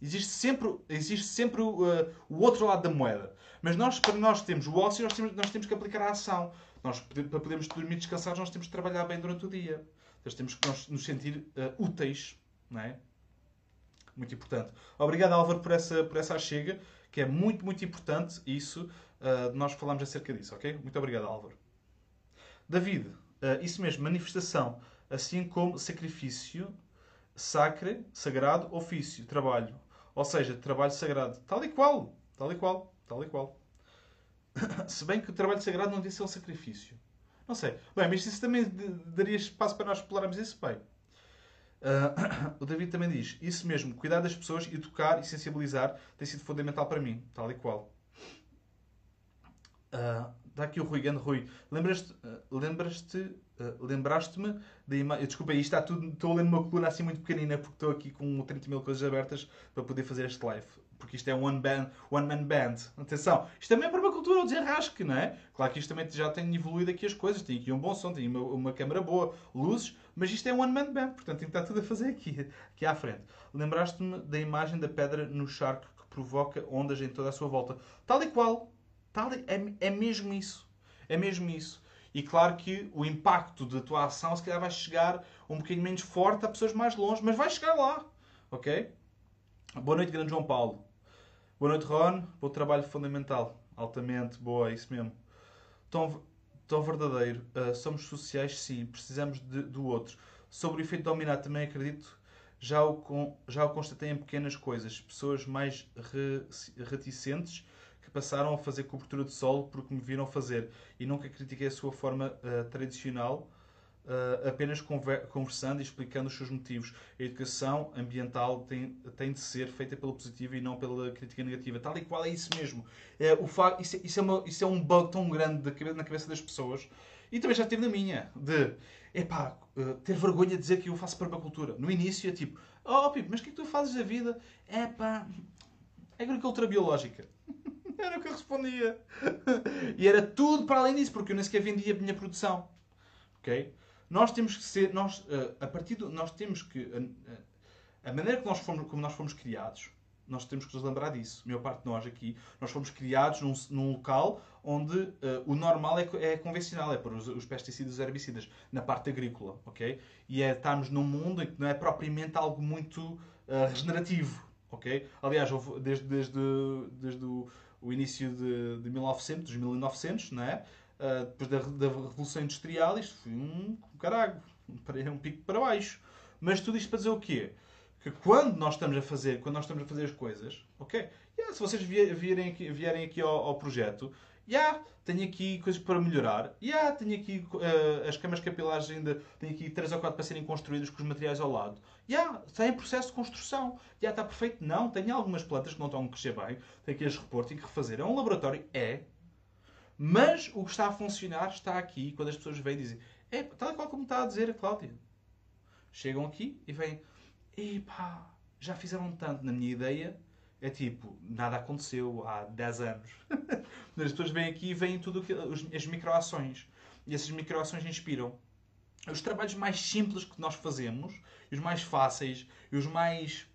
Existe sempre, existe sempre uh, o outro lado da moeda. Mas nós, para nós termos o ócio, nós temos, nós temos que aplicar a ação. Nós, para podermos dormir descansados, nós temos que trabalhar bem durante o dia. Nós temos que nos sentir uh, úteis, não é? Muito importante. Obrigado, Álvaro, por essa, por essa chega, que é muito, muito importante isso. Uh, nós falamos acerca disso, ok? Muito obrigado, Álvaro. David, uh, isso mesmo, manifestação, assim como sacrifício, sacre, sagrado, ofício, trabalho. Ou seja, trabalho sagrado. Tal e qual, tal e qual, tal e qual. Se bem que o trabalho sagrado não devia ser um sacrifício. Não sei. Bem, mas isso também daria espaço para nós explorarmos isso bem. Uh, o David também diz: Isso mesmo, cuidar das pessoas, educar e sensibilizar tem sido fundamental para mim, tal e qual. Uh, dá aqui o Rui Gando. Rui, lembras-te, uh, lembras-te, uh, lembraste-me da imagem. Desculpa, isto está tudo. Estou a ler uma coluna assim muito pequenina porque estou aqui com 30 mil coisas abertas para poder fazer este live porque isto é um one, band, one man band. Atenção, isto também é para uma cultura, o desenrasque, não é? Claro que isto também já tem evoluído aqui as coisas, tem aqui um bom som, tem uma, uma câmera boa, luzes, mas isto é um one man band, portanto tem que estar tudo a fazer aqui, aqui à frente. Lembraste-me da imagem da pedra no charco que provoca ondas em toda a sua volta. Tal e qual. Tal e, é, é mesmo isso. É mesmo isso. E claro que o impacto da tua ação se calhar vai chegar um bocadinho menos forte a pessoas mais longe, mas vai chegar lá. Ok? Boa noite, grande João Paulo. Boa noite, Ron. Bom trabalho fundamental. Altamente, boa, é isso mesmo. Tão, tão verdadeiro. Uh, somos sociais, sim. Precisamos de, do outro. Sobre o efeito dominado, também acredito. Já o, com, já o constatei em pequenas coisas. Pessoas mais re, reticentes que passaram a fazer cobertura de solo porque me viram fazer. E nunca critiquei a sua forma uh, tradicional uh, apenas conversando e explicando os seus motivos. A educação ambiental tem, tem de ser feita pelo positivo e não pela crítica negativa. Tal e qual é isso mesmo. É, o isso, é, isso, é uma, isso é um bug tão grande na cabeça das pessoas. E também já teve na minha. De, epá, uh, ter vergonha de dizer que eu faço permacultura. No início é tipo, oh Pipo, mas o que é que tu fazes da vida? É pá, agricultura biológica. Era o que eu respondia. e era tudo para além disso, porque eu nem sequer vendia a minha produção. Ok? Nós temos que ser, nós, eh, a partir do, nós temos que, a, a maneira que nós fomos, como nós fomos criados, nós temos que nos lembrar disso. A maior parte de nós aqui, nós fomos criados num, num local onde uh, o normal é, é, convencional, é por os, os pesticidas e herbicidas, na parte agrícola, ok? E é estarmos num mundo em que não é propriamente algo muito uh, regenerativo, ok? Aliás, houve, desde, desde, desde o, o início de, de 1900, dos 1900, não é? Uh, depois da, da, Revolução Industrial, isto foi um, um um, pico para baixo. Mas tudo isto para dizer o quê? Que quando nós estamos a fazer, quando nós estamos a fazer as coisas, ok? Yeah, se vocês vierem aqui, vierem aqui ao, ao projeto, já yeah, tenho aqui coisas para melhorar, já yeah, tenho aqui uh, as câmaras capilares ainda, tenho aqui 3 ou 4 para serem construídas com os materiais ao lado. Já, yeah, está em processo de construção. Já está perfeito? Não, tenho algumas plantas que não estão a crescer bem, tenho que as repor, tenho que refazer. É um laboratório? É. Mas o que está a funcionar está aqui quando as pessoas vêm dizem é tal qual como está a dizer a Cláudia. Chegam aqui e vêm epá, já fizeram tanto na minha ideia. É tipo, nada aconteceu há 10 anos. as pessoas vêm aqui e veem tudo que, as microações. E essas microações inspiram. Os trabalhos mais simples que nós fazemos, os mais fáceis, e os mais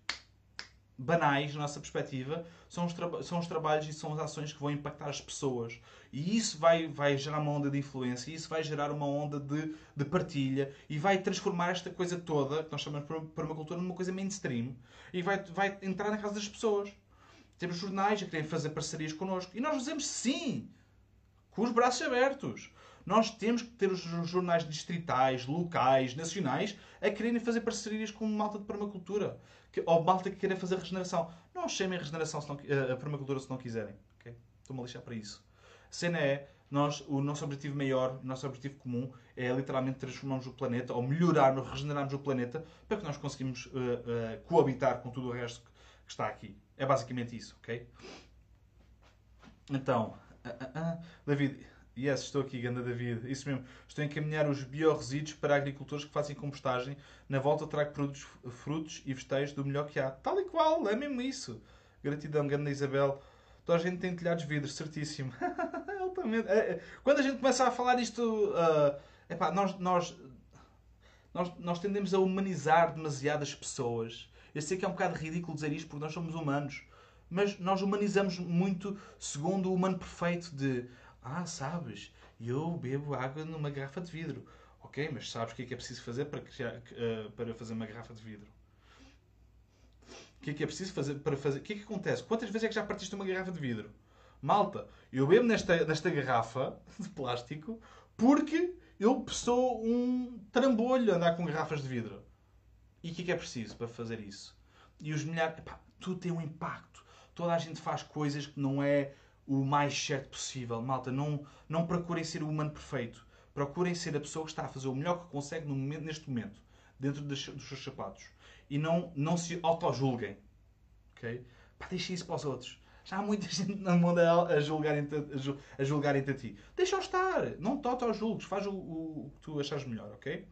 banais, na nossa perspectiva, são os, são os trabalhos e são as ações que vão impactar as pessoas. E isso vai, vai gerar uma onda de influência, isso vai gerar uma onda de, de partilha, e vai transformar esta coisa toda, que nós chamamos de permacultura, numa coisa mainstream, e vai, vai entrar na casa das pessoas. Temos jornais a querem fazer parcerias connosco, e nós dizemos sim, com os braços abertos. Nós temos que ter os jornais distritais, locais, nacionais, a quererem fazer parcerias com malta de permacultura. Que, ou malta que queira fazer regeneração. Não chamem regeneração se não, a permacultura se não quiserem. Okay? Estou-me a lixar para isso. A cena é, nós, o nosso objetivo maior, o nosso objetivo comum é literalmente transformarmos o planeta, ou melhorarmos, regenerarmos o planeta, para que nós conseguimos uh, uh, coabitar com tudo o resto que está aqui. É basicamente isso, ok? Então, uh, David, Yes, estou aqui, Ganda David. Isso mesmo. Estou a encaminhar os biorresíduos para agricultores que fazem compostagem. Na volta trago produtos, frutos e vegetais do melhor que há. Tal e qual, é mesmo isso. Gratidão, Ganda Isabel. Toda a gente tem telhados de vidro, certíssimo. Altamente. É, é. Quando a gente começa a falar isto, uh, epá, nós, nós, nós, nós tendemos a humanizar demasiadas pessoas. Eu sei que é um bocado ridículo dizer isto porque nós somos humanos. Mas nós humanizamos muito segundo o humano perfeito de ah, sabes, eu bebo água numa garrafa de vidro. Ok, mas sabes o que é que é preciso fazer para, criar, uh, para fazer uma garrafa de vidro? O que é que é preciso fazer para fazer? O que é que acontece? Quantas vezes é que já partiste uma garrafa de vidro? Malta, eu bebo nesta, nesta garrafa de plástico porque eu sou um trambolho a andar com garrafas de vidro. E o que é que é preciso para fazer isso? E os milhares. Epá, tudo tem um impacto. Toda a gente faz coisas que não é o mais certo possível. Malta, não, não procurem ser o humano perfeito. Procurem ser a pessoa que está a fazer o melhor que consegue no momento, neste momento, dentro dos, seus sapatos. E não, não se auto-julguem. Ok? Pá, deixem isso para os outros. Já há muita gente no mundo a julgarem-te a julgarem a ti. Deixa-o estar. Não te auto-julgues. Faz o, o, o, que tu achares melhor, ok?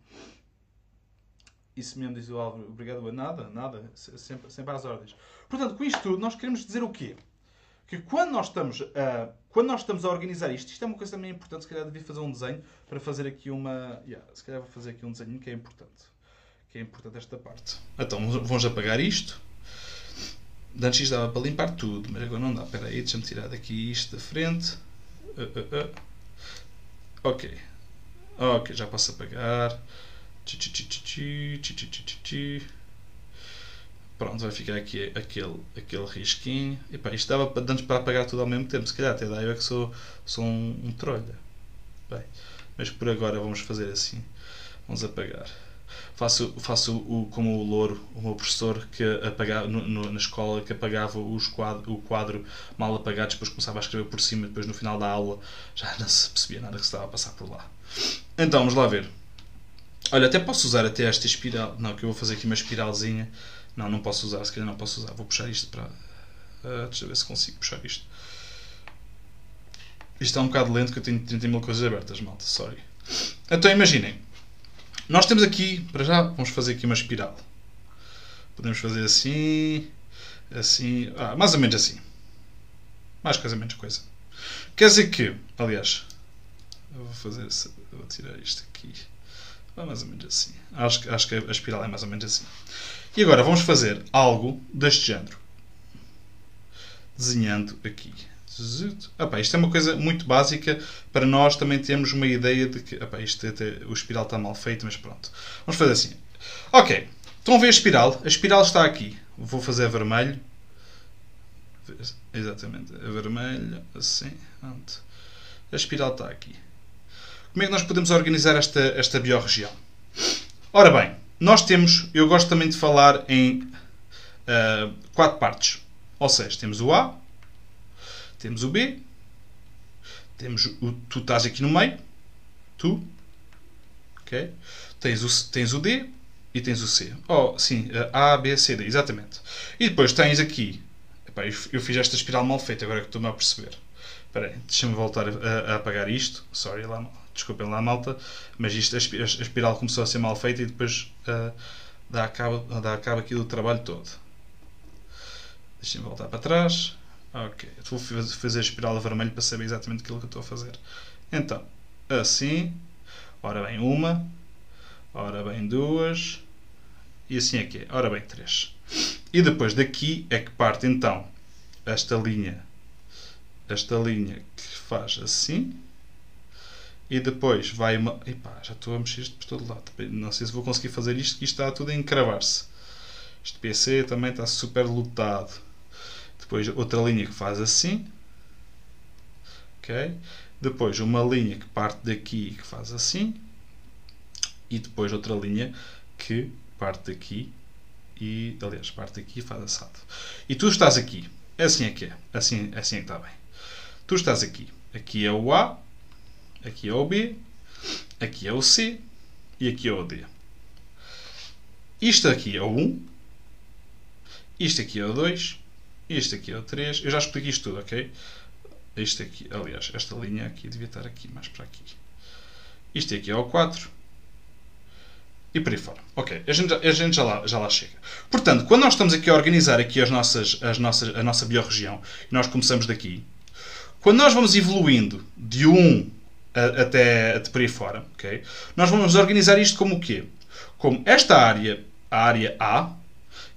Isso mesmo, diz o Álvaro. Obrigado nada, nada. Sempre, sempre às ordens. Portanto, com isto tudo, nós queremos dizer o quê? Que quando nós estamos a, quando nós estamos a organizar isto, isto é uma coisa também importante, se calhar devia fazer um desenho para fazer aqui uma. Yeah, se calhar vou fazer aqui um desenho que é importante. Que é importante esta parte. Então, vamos apagar isto. Antes isto dava para limpar tudo, mas agora não dá. Espera aí, deixa-me tirar daqui isto da frente. Uh, uh, uh. Ok. Ok, já posso apagar. Pronto, vai ficar aqui aquele, aquele risquinho. E pá, isto dava para, para apagar tudo ao mesmo tempo. Se calhar até dá eu é que sou, sou um, um trolha. Bem, mas por agora vamos fazer assim. Vamos apagar. Faço, faço o, como o Louro, o meu professor, que apagava, no, no, na escola, que apagava os quadro, o quadro mal apagado, depois começava a escrever por cima, depois no final da aula já não se percebia nada que se estava a passar por lá. Então, vamos lá ver. Olha, até posso usar até esta espiral. Não, que eu vou fazer aqui uma espiralzinha. Não, não posso usar, se calhar não posso usar. Vou puxar isto para. Uh, deixa eu ver se consigo puxar isto. Isto está um bocado lento que eu tenho 30 mil coisas abertas, malta. Sorry. Então imaginem. Nós temos aqui, para já, vamos fazer aqui uma espiral. Podemos fazer assim, assim, ah, mais ou menos assim. Mais coisa, menos coisa. Quer dizer que, aliás, eu vou fazer, vou tirar isto aqui. Vai mais ou menos assim. Acho, acho que a espiral é mais ou menos assim. E agora vamos fazer algo deste género. Desenhando aqui. Opa, isto é uma coisa muito básica para nós também termos uma ideia de que opa, isto até, o espiral está mal feito, mas pronto. Vamos fazer assim. Ok, estão a ver a espiral? A espiral está aqui. Vou fazer vermelho. Exatamente, a vermelho, assim. A espiral está aqui. Como é que nós podemos organizar esta, esta biorregião? Ora bem, nós temos, eu gosto também de falar em uh, quatro partes. Ou seja, temos o A, temos o B, temos o tu estás aqui no meio, tu, ok? Tens o, tens o D e tens o C. Oh, sim, A, B, C, D, exatamente. E depois tens aqui, epá, eu fiz esta espiral mal feita, agora que estou-me a perceber. Espera aí, deixa-me voltar a, a, apagar isto. Sorry, lá, desculpem lá, malta, mas isto, a, espiral começou a ser mal feita e depois uh, dá, cabo, dá cabo aqui do trabalho todo. Deixem-me voltar para trás. Ok, vou fazer a espiral a vermelho para saber exatamente aquilo que estou a fazer. Então, assim, ora bem uma, ora bem duas, e assim aqui é, ora bem três. E depois daqui é que parte então esta linha, esta linha que faz assim, e depois vai uma. Epá, já estou a mexer isto por todo lado. Não sei se vou conseguir fazer isto, que isto está tudo a encravar-se. Este PC também está super lotado. Depois outra linha que faz assim. Ok? Depois uma linha que parte daqui que faz assim. E depois outra linha que parte daqui e, aliás, parte daqui e faz assado. E tu estás aqui. Assim é que é. Assim, assim é que está bem. Tu estás aqui. Aqui é o A. Aqui é o B. Aqui é o C. E aqui é o D. Isto aqui é o 1. Isto aqui é o 2 este aqui é o 3. Eu já expliquei isto tudo, ok? Este aqui, aliás, esta linha aqui devia estar aqui, mais para aqui. Isto aqui é o 4. E por aí fora. Ok, a gente, a gente já, lá, já lá chega. Portanto, quando nós estamos aqui a organizar aqui as nossas, as nossas, a nossa biorregião, e nós começamos daqui, quando nós vamos evoluindo de 1 a, até, até por aí fora, ok? Nós vamos organizar isto como o quê? Como esta área, a área A,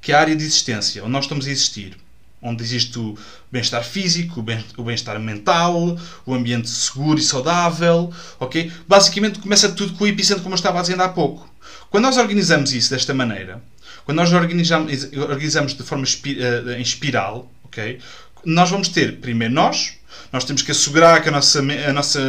que é a área de existência, onde nós estamos a existir onde existe o bem-estar físico, o bem-estar mental, o ambiente seguro e saudável, ok? Basicamente começa tudo com o epicentro, como eu estava dizendo há pouco. Quando nós organizamos isso desta maneira, quando nós organizamos, organizamos de forma eh, em espiral, ok? Nós vamos ter primeiro nós, nós temos que assegurar que a nossa, a nossa,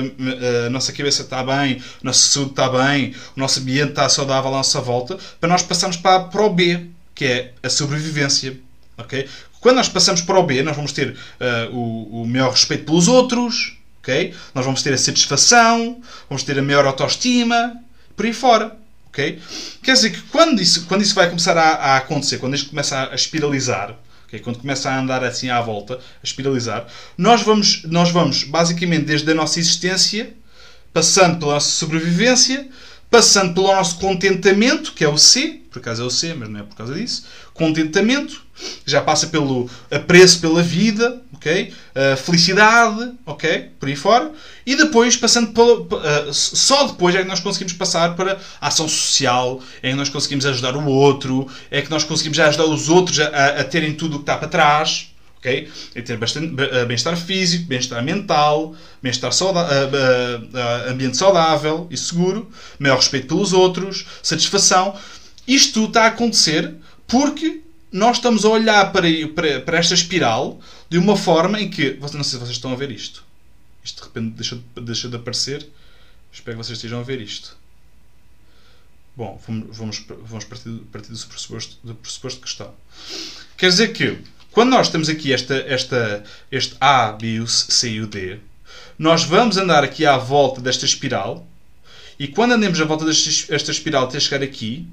a nossa cabeça está bem, a nossa saúde está bem, o nosso ambiente está saudável à nossa volta, para nós passarmos para, para o B, que é a sobrevivência. Okay? Quando nós passamos para o B, nós vamos ter uh, o, o maior respeito pelos outros, ok? Nós vamos ter a satisfação, vamos ter a maior autoestima, por aí fora, ok? Quer dizer que quando isso, quando isso vai começar a, a acontecer, quando isto começa a, espiralizar, okay? quando começa a andar assim à volta, a espiralizar, nós vamos, nós vamos basicamente desde a nossa existência, passando pela nossa sobrevivência, passando pelo nosso contentamento, que é o C, por acaso é o C, mas não é por causa disso, contentamento, já passa pelo apreço pela vida, ok? A felicidade, ok? Por aí fora. E depois, passando pelo, uh, só depois é que nós conseguimos passar para a ação social, é que nós conseguimos ajudar o outro, é que nós conseguimos ajudar os outros a, a, a terem tudo o que está para trás, ok? É ter eh, bem-estar físico, bem-estar mental, bem-estar saudável, ambiente saudável e seguro, maior respeito pelos outros, satisfação. Isto tudo está a acontecer porque nós estamos a olhar para, para, para esta espiral de uma forma em que. Não sei se vocês estão a ver isto. Isto de repente deixa, deixa de aparecer. Espero que vocês estejam a ver isto. Bom, vamos, vamos partir, partir do, pressuposto, do pressuposto que está. Quer dizer que, quando nós temos aqui esta, esta, este A, B, C e o D, nós vamos andar aqui à volta desta espiral, e quando andemos à volta desta espiral até chegar aqui,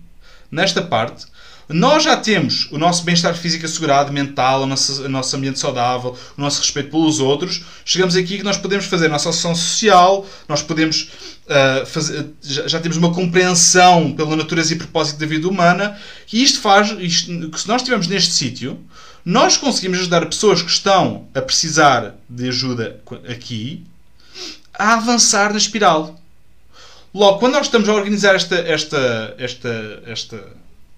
nesta parte, nós já temos o nosso bem-estar físico assegurado, mental, o nosso, o nosso ambiente saudável, o nosso respeito pelos outros. Chegamos aqui que nós podemos fazer a nossa ação social, nós podemos uh, fazer, já, já, temos uma compreensão pela natureza e propósito da vida humana. E isto faz, isto, que se nós estivermos neste sítio, nós conseguimos ajudar pessoas que estão a precisar de ajuda aqui a avançar na espiral. Logo, quando nós estamos a organizar esta, esta, esta, esta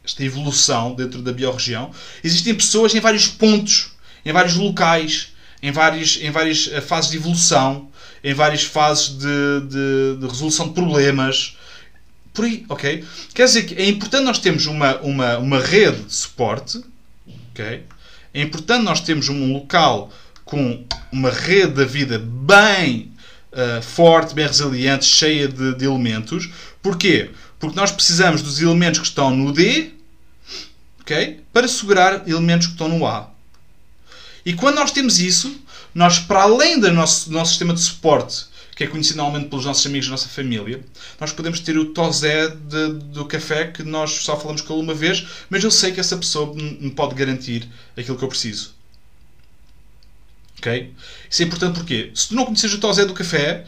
esta evolução dentro da biorregião, existem pessoas em vários pontos, em vários locais, em, vários, em várias eh, fases de evolução, em várias fases de, de, de resolução de problemas. Por aí, ok? Quer dizer que é importante nós termos uma, uma, uma rede de suporte, ok? É importante nós termos um local com uma rede da vida bem uh, forte, bem resiliente, cheia de, de elementos. Porquê? Porque nós precisamos dos elementos que estão no D okay? para segurar elementos que estão no A. E quando nós temos isso, nós, para além do nosso, do nosso sistema de suporte, que é conhecido normalmente pelos nossos amigos da nossa família, nós podemos ter o tosé de, do café que nós só falamos com ele uma vez, mas eu sei que essa pessoa me pode garantir aquilo que eu preciso. Ok? Isso é importante porque se tu não conheces o tosé do café,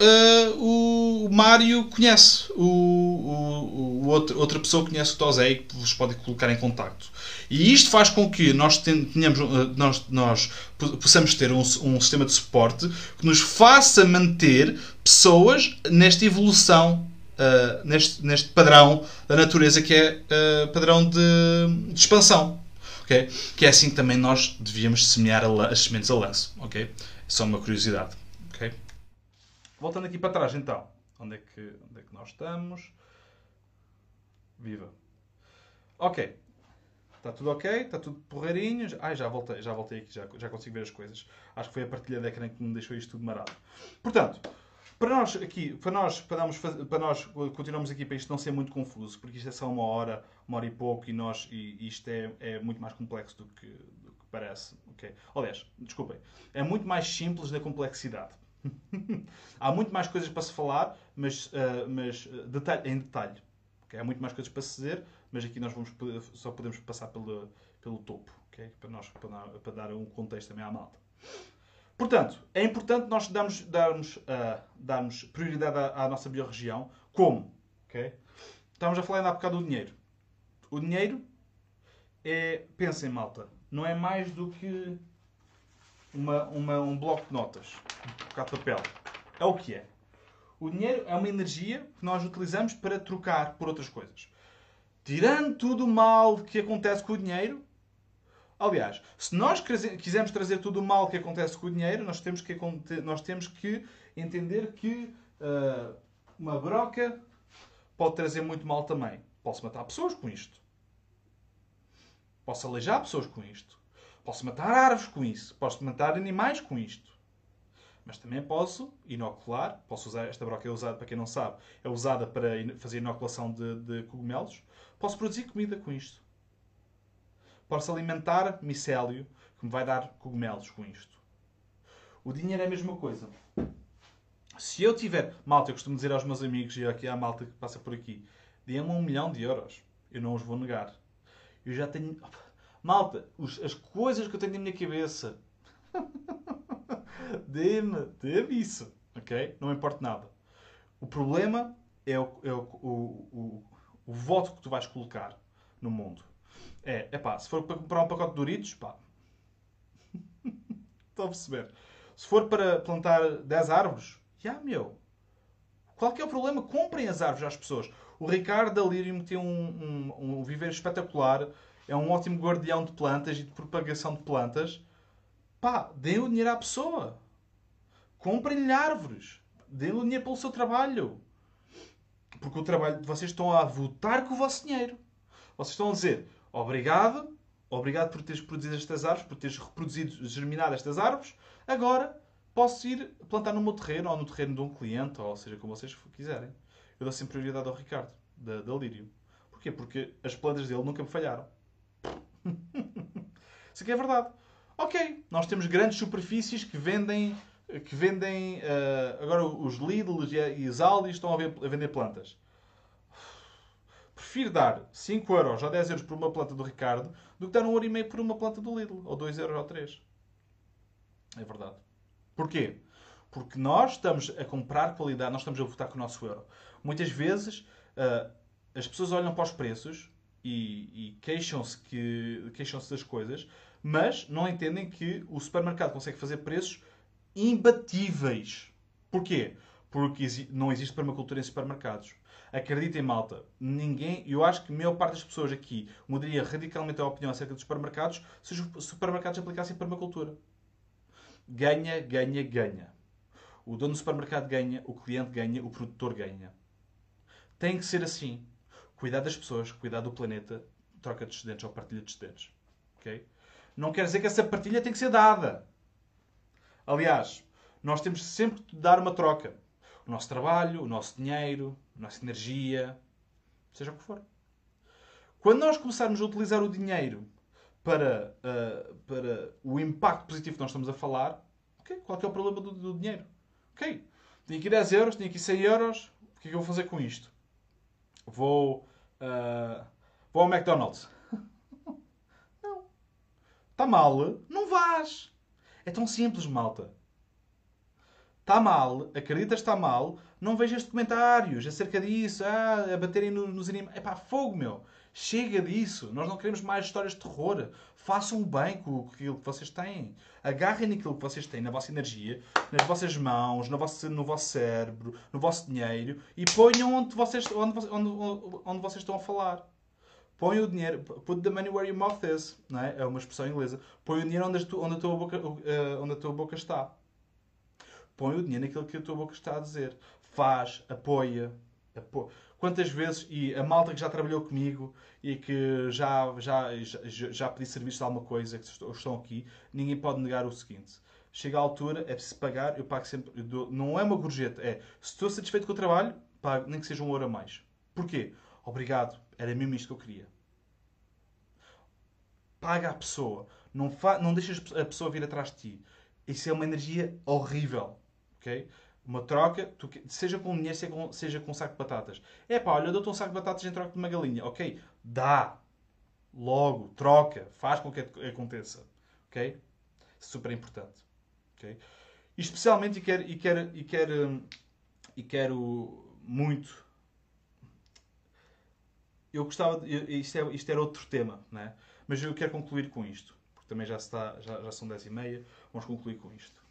uh, o Mário conhece, o, o, o outro, outra pessoa conhece o Tosé e que vos pode colocar em contacto. E isto faz com que nós, tenhamos, uh, nós, nós possamos ter um, um sistema de suporte que nos faça manter pessoas nesta evolução Uh, neste, neste padrão da natureza que é uh, padrão de, de expansão. Okay? Que é assim que também nós devíamos semear as sementes a lance. Okay? Só uma curiosidade. Voltando aqui para trás, então. Onde é que, onde é que nós estamos? Viva. Ok. Está tudo ok? Está tudo porreirinho? Ai, já voltei, já voltei aqui, já, já consigo ver as coisas. Acho que foi a partilha de ecrã que me deixou isto tudo marado. Portanto, para nós aqui, para nós, para, darmos, para nós continuamos aqui para isto não ser muito confuso, porque isto é só uma hora, uma hora e pouco, e, nós, e isto é, é muito mais complexo do que, do que parece. Okay? Aliás, desculpem, é muito mais simples na complexidade. Há muito mais coisas para se falar, mas, uh, mas uh, detalhe, em detalhe. Okay? Há muito mais coisas para se dizer, mas aqui nós vamos, só podemos passar pelo, pelo topo, okay? para, nós, para, dar, para dar um contexto também à malta. Portanto, é importante nós darmos, darmos, uh, darmos prioridade à, à, nossa biorregião. Como? Okay? Estávamos a falar ainda há bocado do dinheiro. O dinheiro é, pensem malta, não é mais do que uma, uma, um bloco de notas, um bocado de papel. É o que é. O dinheiro é uma energia que nós utilizamos para trocar por outras coisas. Tirando tudo o mal que acontece com o dinheiro, aliás, se nós quisermos trazer tudo o mal que acontece com o dinheiro, nós temos que, nós temos que entender que uh, uma broca pode trazer muito mal também. Posso matar pessoas com isto. Posso aleijar pessoas com isto. Posso matar árvores com isso. Posso matar animais com isto. Mas também posso inocular. Posso usar, esta broca é usada, para quem não sabe, é usada para fazer inoculação de, de cogumelos. Posso produzir comida com isto. Posso alimentar micélio que me vai dar cogumelos com isto. O dinheiro é a mesma coisa. Se eu tiver. Malta, eu costumo dizer aos meus amigos e aqui à malta que passa por aqui: dê-me um milhão de euros. Eu não os vou negar. Eu já tenho. Malta, os, as coisas que eu tenho na minha cabeça. Dê-me, dê-me isso. Ok? Não importa nada. O problema é, o, é o, o, o, voto que tu vais colocar no mundo. É, pá, se for para comprar um pacote de Doritos, pá. Estão a perceber? Se for para plantar 10 árvores, já, meu. Qual que é o problema? Comprem as árvores às pessoas. O Ricardo Alírio tem um, um, um viver espetacular é um ótimo guardião de plantas e de propagação de plantas, pá, deem o dinheiro à pessoa. Comprem-lhe árvores. Deem o dinheiro pelo seu trabalho. Porque o trabalho, vocês estão a votar com o vosso dinheiro. Vocês estão a dizer obrigado, obrigado por teres produzido estas árvores, por teres reproduzido, germinado estas árvores. Agora posso ir plantar no meu terreno ou no terreno de um cliente, ou seja, como vocês quiserem. Eu dou sempre prioridade ao Ricardo, da, da Lírio. Porquê? Porque as plantas dele nunca me falharam. Isso aqui é verdade. Ok, nós temos grandes superfícies que vendem que vendem uh, agora os Lidl e os Aldi estão a, vender plantas. Prefiro dar 5 euros ou 10 euros por uma planta do Ricardo do que dar 1 euro e meio por uma planta do Lidl, ou 2 euros ou 3. É verdade. Porquê? Porque nós estamos a comprar qualidade, nós estamos a votar com o nosso euro. Muitas vezes uh, as pessoas olham para os preços e, e queixam-se que, queixam das coisas, mas não entendem que o supermercado consegue fazer preços imbatíveis. Porquê? Porque não existe permacultura em supermercados. Acreditem, malta, ninguém, eu acho que a maior parte das pessoas aqui mudaria radicalmente a opinião acerca dos supermercados se os supermercados aplicassem permacultura. Ganha, ganha, ganha. O dono do supermercado ganha, o cliente ganha, o produtor ganha. Tem que ser assim. Cuidar das pessoas, cuidar do planeta, troca de excedentes ou partilha de excedentes. Okay? Não quer dizer que essa partilha tem que ser dada. Aliás, nós temos sempre de dar uma troca. O nosso trabalho, o nosso dinheiro, a nossa energia, seja o que for. Quando nós começarmos a utilizar o dinheiro para, uh, para o impacto positivo que nós estamos a falar, okay, qual é, o problema do, do, dinheiro? Ok, tenho aqui 10 euros, tenho aqui 100 euros, o que é que eu vou fazer com isto? Vou, uh, vou ao McDonald's. não. Está mal? Não vás. É tão simples, malta. Está mal, acreditas está mal, não vejas documentários acerca disso, ah, a baterem no, nos animais. É pá, fogo, meu. Chega disso. Nós não queremos mais histórias de terror. Façam bem com aquilo que vocês têm. Agarrem naquilo que vocês têm, na vossa energia, nas vossas mãos, no vosso, no vosso cérebro, no vosso dinheiro e ponham onde vocês, onde, onde, onde vocês estão a falar. Põe o dinheiro, put the money where your mouth is, não é? é uma expressão inglesa. Põe o dinheiro onde, a, onde, a tua boca, uh, onde a tua boca está. Põe o dinheiro naquilo que a tua boca está a dizer. Faz, apoia. Apoia. Quantas vezes, e a malta que já trabalhou comigo e que já, já, já, já pedi serviço de alguma coisa, que estão aqui, ninguém pode negar o seguinte. Chega a altura, é preciso pagar, eu pago sempre. Eu dou, não é uma gorjeta, é se estou satisfeito com o trabalho, pago, nem que seja um euro a mais. Porquê? Obrigado, era mesmo isto que eu queria. Paga a pessoa. Não, fa... não deixas a pessoa vir atrás de ti. Isso é uma energia horrível. ok? Uma troca, tu... seja com dinheiro, seja com, seja com um saco de batatas. É pá, olha, eu dou-te um saco de batatas em troca de uma galinha. Ok? Dá. Logo, troca. Faz com que aconteça. Ok? Super importante. Ok? E especialmente, e quero, e quero, e quero, e quero muito eu gostava. De, isto, é, isto era outro tema, né? mas eu quero concluir com isto, porque também já, está, já, já são 10 e meia, vamos concluir com isto.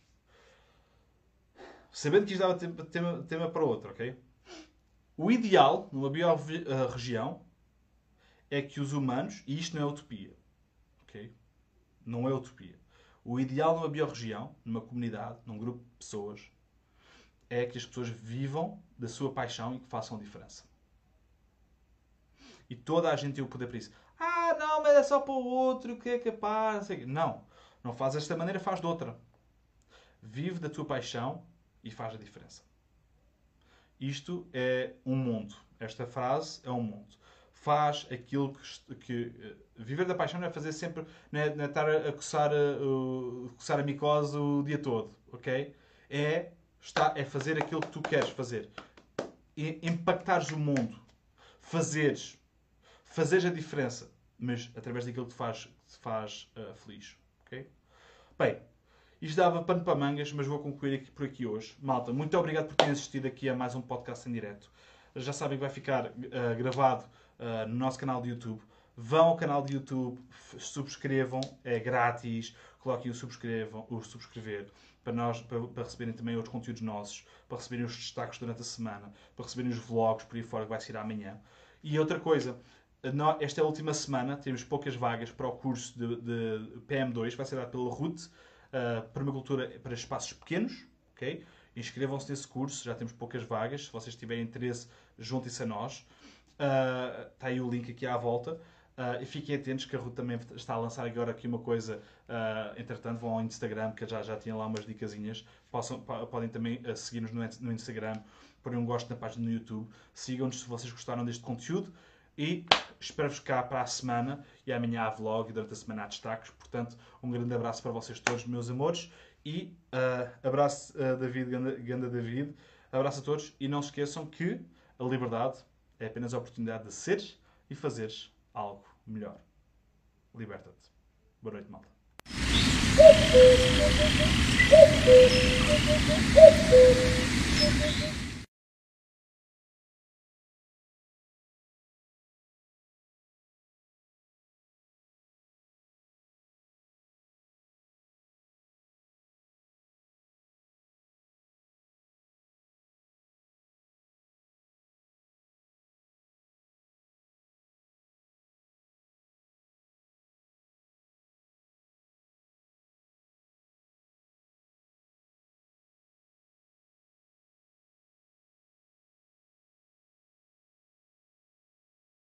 Sabendo que isto dava tema, tema para outro, ok? O ideal numa biorregião é que os humanos, e isto não é utopia, ok? Não é utopia. O ideal numa biorregião, numa comunidade, num grupo de pessoas, é que as pessoas vivam da sua paixão e que façam diferença. E toda a gente tem o poder para isso. Ah, não, mas é só para o outro que é capaz. Não. Não faz desta maneira, faz de outra. Vive da tua paixão e faz a diferença. Isto é um mundo. Esta frase é um mundo. Faz aquilo que. que eh, viver da paixão não é fazer sempre. Não é, não é estar a coçar, a, coçar a micose o dia todo. Ok? É, está, é fazer aquilo que tu queres fazer. E impactares o mundo. Fazeres fazeres a diferença, mas através daquilo que te faz, que te faz uh, feliz. ok? Bem, isto dava pano para mangas, mas vou concluir aqui, por aqui hoje. Malta, muito obrigado por terem assistido aqui a mais um podcast em direto. Já sabem que vai ficar uh, gravado uh, no nosso canal de YouTube. Vão ao canal de YouTube, subscrevam, é grátis. Coloquem o, subscrevam, o subscrever para, nós, para, para, receberem também outros conteúdos nossos, para receberem os destaques durante a semana, para receberem os vlogs por aí fora que vai ser amanhã. E outra coisa, esta é a última semana, temos poucas vagas para o curso de, de PM2, que vai ser dado pela RUT, uh, Permacultura para Espaços Pequenos. ok? Inscrevam-se nesse curso, já temos poucas vagas. Se vocês tiverem interesse, juntem-se a nós. Uh, está aí o link aqui à volta. Uh, e fiquem atentos que a Ruth também está a lançar agora aqui uma coisa. Uh, entretanto, vão ao Instagram, que já, já tinha lá umas dicasinhas. Possam, podem também uh, seguir-nos no, no Instagram, porem um gosto na página no YouTube. Sigam-nos se vocês gostaram deste conteúdo. E espero-vos cá para a semana. E amanhã há vlog e durante a semana há destaques. Portanto, um grande abraço para vocês todos, meus amores. E abraço, David, ganda, ganda David. Abraço a todos. E não se esqueçam que a liberdade é apenas a oportunidade de seres e fazeres algo melhor. Liberta-te. Boa noite, malta.